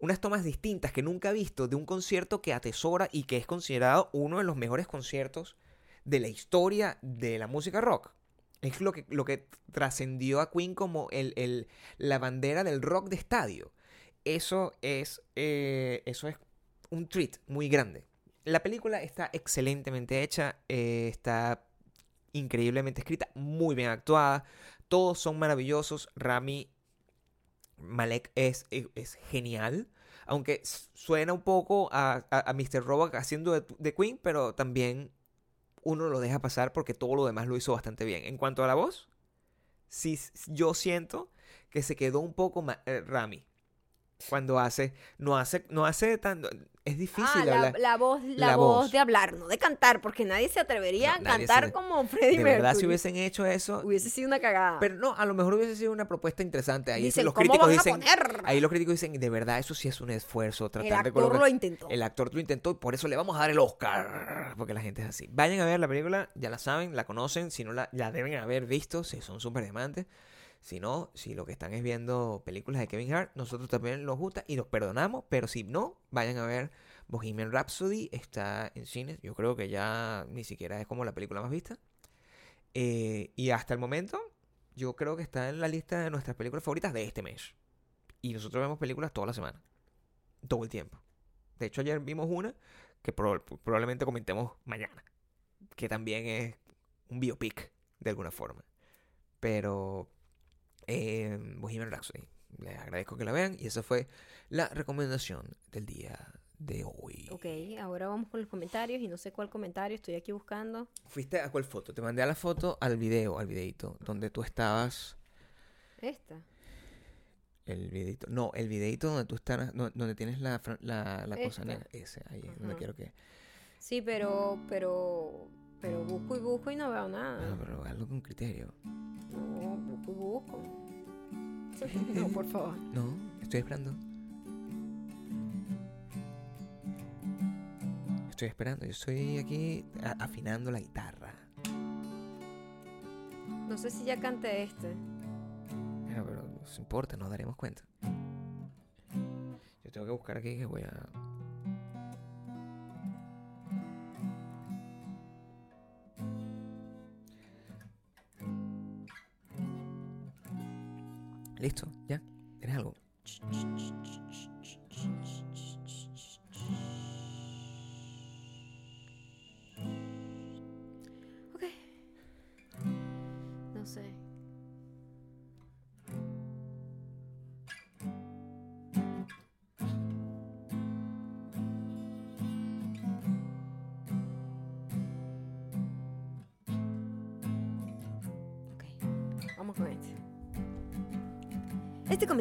unas tomas distintas que nunca ha visto de un concierto que atesora y que es considerado uno de los mejores conciertos de la historia de la música rock. Es lo que, lo que trascendió a Queen como el, el- la bandera del rock de estadio. Eso es, eh, eso es un treat muy grande. La película está excelentemente hecha, eh, está increíblemente escrita, muy bien actuada. Todos son maravillosos. Rami Malek es, es, genial. Aunque suena un poco a, a, Mr. Robot haciendo de, de Queen, pero también uno lo deja pasar porque todo lo demás lo hizo bastante bien. En cuanto a la voz, sí, yo siento que se quedó un poco eh, Rami. Cuando hace, no hace, no hace tanto, es difícil Ah, la, hablar. la voz, la, La voz. voz. de hablar, no de cantar, porque nadie se atrevería No, a se cantar como Freddie De verdad, Mercury. si hubiesen hecho eso, Hubiese sido una cagada. pero no, a lo mejor hubiese sido una propuesta interesante. Ahí Dicen, los ¿cómo críticos van a dicen, poner? ahí los críticos dicen, de verdad, eso sí es un esfuerzo El tratar de actor colocar. lo intentó. El actor lo intentó y por eso le vamos a dar el Oscar. Porque la gente es así. Vayan a ver la película, ya la saben, la conocen. Si no, la, la deben haber visto, si son súper demantes. Si no, si lo que están es viendo películas de Kevin Hart, nosotros también nos gusta y los perdonamos. Pero si no, vayan a ver Bohemian Rhapsody. Está en cines. Yo creo que ya ni siquiera es como la película más vista. Eh, y hasta el momento, yo creo que está en la lista de nuestras películas favoritas de este mes. Y nosotros vemos películas toda la semana. Todo el tiempo. De hecho, ayer vimos una que prob- probablemente comentemos mañana. Que también es un biopic, de alguna forma. Pero, eh, Bohemian Rhapsody. Les agradezco que la vean. Y esa fue la recomendación del día de hoy. Ok, ahora vamos con los comentarios y no sé cuál comentario, estoy aquí buscando. ¿Fuiste a cuál foto? Te mandé a la foto al video, al videito, donde tú estabas. Esta. El videito. No, el videito donde tú estás, donde tienes la, la, la cosa negra. Ese, ahí es donde Ajá. quiero que. Sí, pero, pero, pero busco y busco y no veo nada. Bueno, pero hazlo con criterio. No, busco y busco. No, por favor. No, estoy esperando. Estoy esperando, yo estoy aquí afinando la guitarra. No sé si ya canté este. Bueno, pero no importa, nos daremos cuenta. Yo tengo que buscar aquí que voy a. Listo, ya.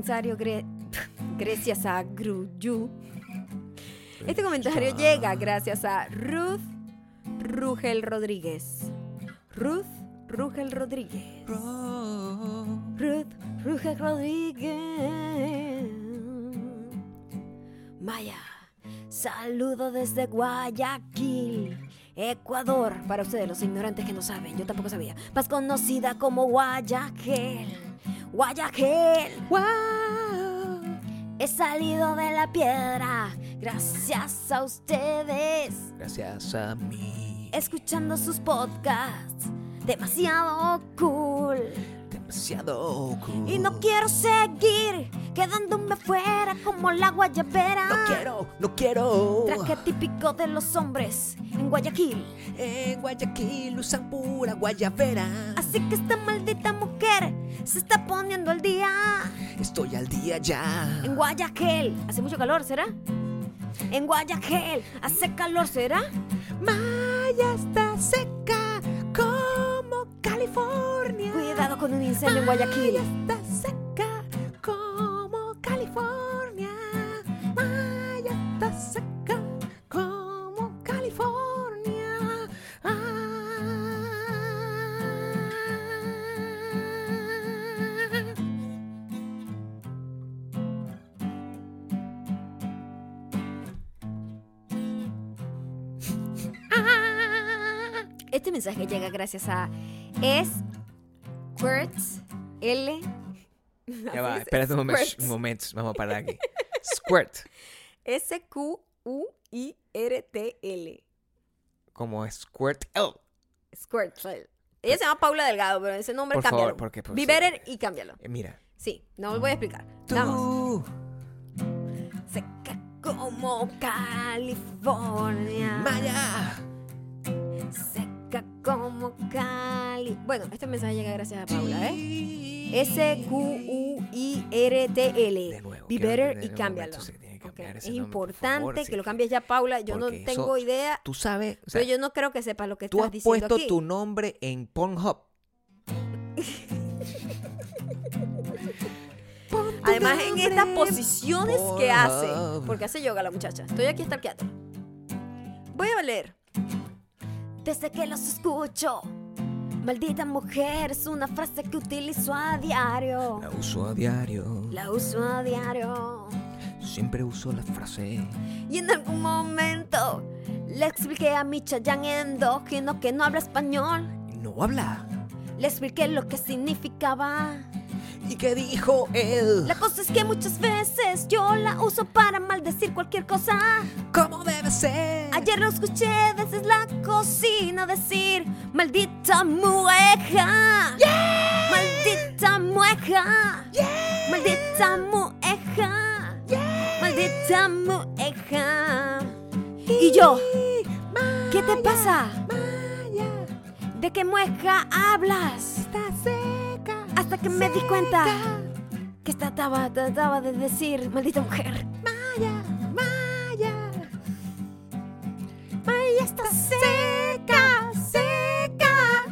Comentario, gre- gracias a Gruyu. Este comentario llega gracias a Ruth Rugel Rodríguez. Ruth Rugel Rodríguez. Ruth Rugel Rodríguez. Maya, saludo desde Guayaquil, Ecuador. Para ustedes, los ignorantes que no saben, yo tampoco sabía. Más conocida como Guayaquil. Guayaquil. He salido de la piedra gracias a ustedes. Gracias a mí. Escuchando sus podcasts. Demasiado cool. Demasiado cool. Y no quiero seguir quedándome fuera como la guayabera. No quiero, no quiero. Traje típico de los hombres en Guayaquil. En Guayaquil usan pura guayabera. Así que esta maldita mujer se está poniendo al día. Estoy al día ya. En Guayaquil. Hace mucho calor, ¿será? En Guayaquil. Hace calor, ¿será? Maya está seca como California. Con un incendio en Guayaquil. Está seca como California. Maya está seca como California. Ah. Este mensaje llega gracias a Es Squirts L. Ya va, es, espérate un momento, un momento, vamos a parar aquí. Squirt, S-Q-U-I-R-T-L. como Squirt L. Squirtle. Ella se llama Paula Delgado, pero ese nombre Por cámbialo. favor, porque, Be better y cámbialo. Eh, Mira. Sí, no lo voy a explicar. Vamos. Tú, Seca como California. Maya. Como Cali. Bueno, este mensaje llega gracias a Paula, ¿eh? S-Q-U-I-R-T-L. De nuevo, Be better y cámbialo. Es nombre, importante favor, que sí. lo cambies ya, Paula. Yo no tengo eso- idea, Tú sabes, o sea, pero yo no creo que sepas lo que tú estás has diciendo puesto aquí. tu nombre en Pornhub. Además, en estas posiciones que hace, porque hace yoga la muchacha. Estoy aquí stalkeando. Voy a leer. Desde que los escucho, maldita mujer es una frase que utilizo a diario. La uso a diario. La uso a diario. Siempre uso la frase. Y en algún momento le expliqué a mi chayán endógeno que no habla español. No habla. Le expliqué lo que significaba. ¿Y qué dijo él? La cosa es que muchas veces yo la uso para maldecir cualquier cosa. ¿Cómo debe ser? Ayer lo escuché desde la cocina decir Maldita mueja Maldita mueja Maldita mueja Maldita mueja Y yo, ¿qué te pasa? Maya ¿De qué mueja hablas? está seca. Hasta que me di cuenta que trataba, trataba de decir Maldita mujer Maya, Maya. Maya está seca, seca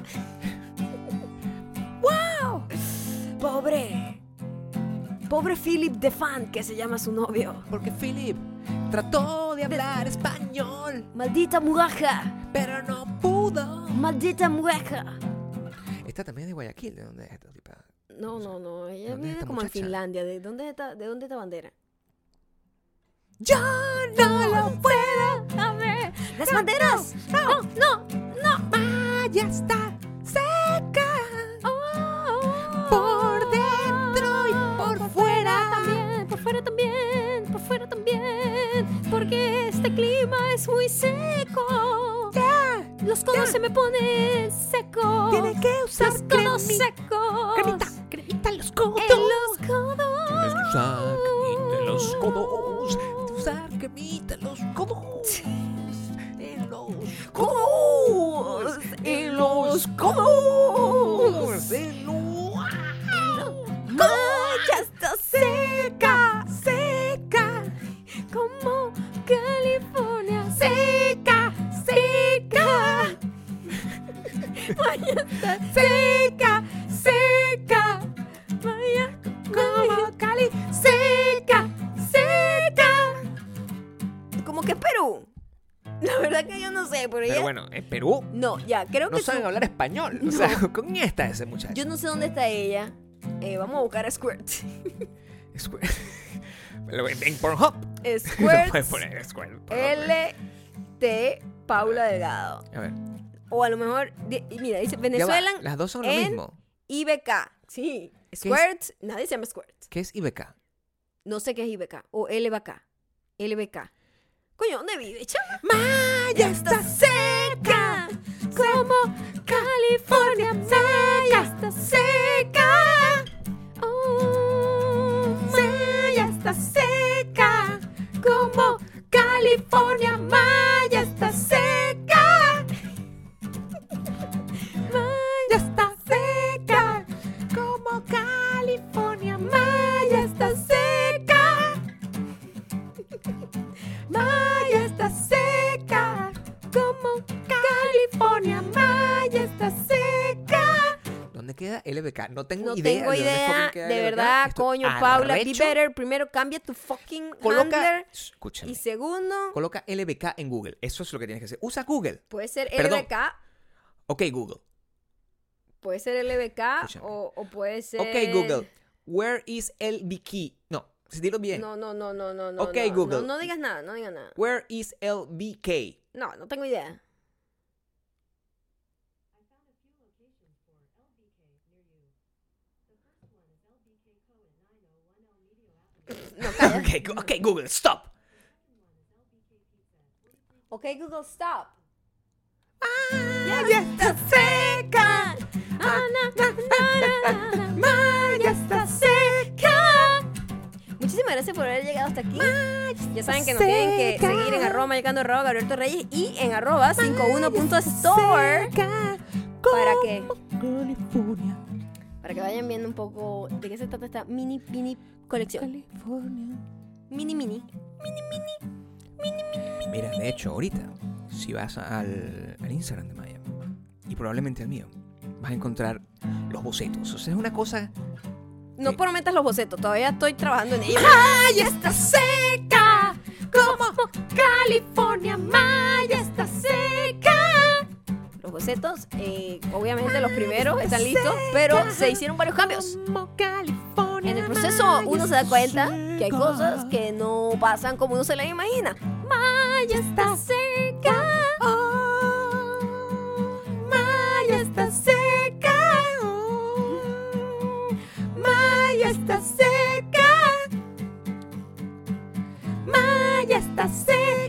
¡Wow! Pobre Pobre Philip de Fan que se llama su novio Porque Philip trató de hablar español, Maldita mueja pero no pudo. Maldita mueja Esta también es de Guayaquil. ¿De dónde es No, no, no, ella ¿Dónde es vive esta como en muchacha? Finlandia. ¿De dónde está, de dónde está bandera? Yo no lo puedo. A ver, las banderas. No, no, no. Maya está seca. Oh, Por dentro y por fuera. También, por fuera también, por fuera también. Porque este clima es muy seco. Los codos se me ponen secos. Tiene que usar Los codos secos. cremita, en los codos. En los codos. Tienes que usar cremita en los codos. Tienes que usar cremita en los codos. En los codos. En los codos. En los está seca, seca, como California, seca, seca. Está seca, seca, como Cali, seca, seca. Como que es Perú. La verdad que yo no sé, pero, pero bueno, ¿es Perú? No, ya, creo que... No saben hablar español. No. O sea, ¿con quién está ese muchacho? Yo no sé dónde está ella. Eh, vamos a buscar a Squirt. Squirt. en Pornhub. Squirt. poner Squirt. L-T Paula Delgado. A ver. O a lo mejor, mira, dice Venezuela. Las dos son lo en mismo. IBK. Sí es? Squirt, nadie se llama Squirt. ¿Qué es IBK? No sé qué es IBK o LBK. LBK. Coño, ¿dónde vive, chama? Maya está seca como California. Maya está seca. Oh, Maya está seca como California. Maya está seca. No tengo No idea. tengo de idea, verdad, coño, Paula, be better. Primero cambia tu fucking Coloca, handler. escúchame, Y segundo, coloca LBK en Google. Eso es lo que tienes que hacer. Usa Google. puede ser Perdón. LBK, Ok, Google. puede ser LBK o, o puede ser... Ok, Google. Where is LBK? No, dilo bien. No, no, no, no, no, no. Ok, no, Google. No, no digas nada, no digas nada. Where is LBK? No, no tengo idea. No, calla. Ok, gu- ok, Google, stop. Ok, Google, stop. Maya está seca. Ah, Maya está seca. Muchísimas gracias por haber llegado hasta aquí. Ya saben que nos tienen que seguir en arroba llegando arroba Gabriel Torreyes y en arroba 51.store para que California, para que vayan viendo un poco de qué se trata esta mini mini colección. California. Mini mini. Mira, de hecho, ahorita, si vas al, al Instagram de Maya, y probablemente al mío, vas a encontrar los bocetos. O sea, es una cosa. No Sí. prometas los bocetos, todavía estoy trabajando en ello. Maya está seca como California. Maya está seca. Los bocetos, eh, obviamente los primeros están listos, pero se hicieron varios cambios en el proceso uno se da cuenta que hay cosas que no pasan como uno se las imagina. Oh, oh, Maya está seca. Maya está seca. Maya está seca. Maya está seca.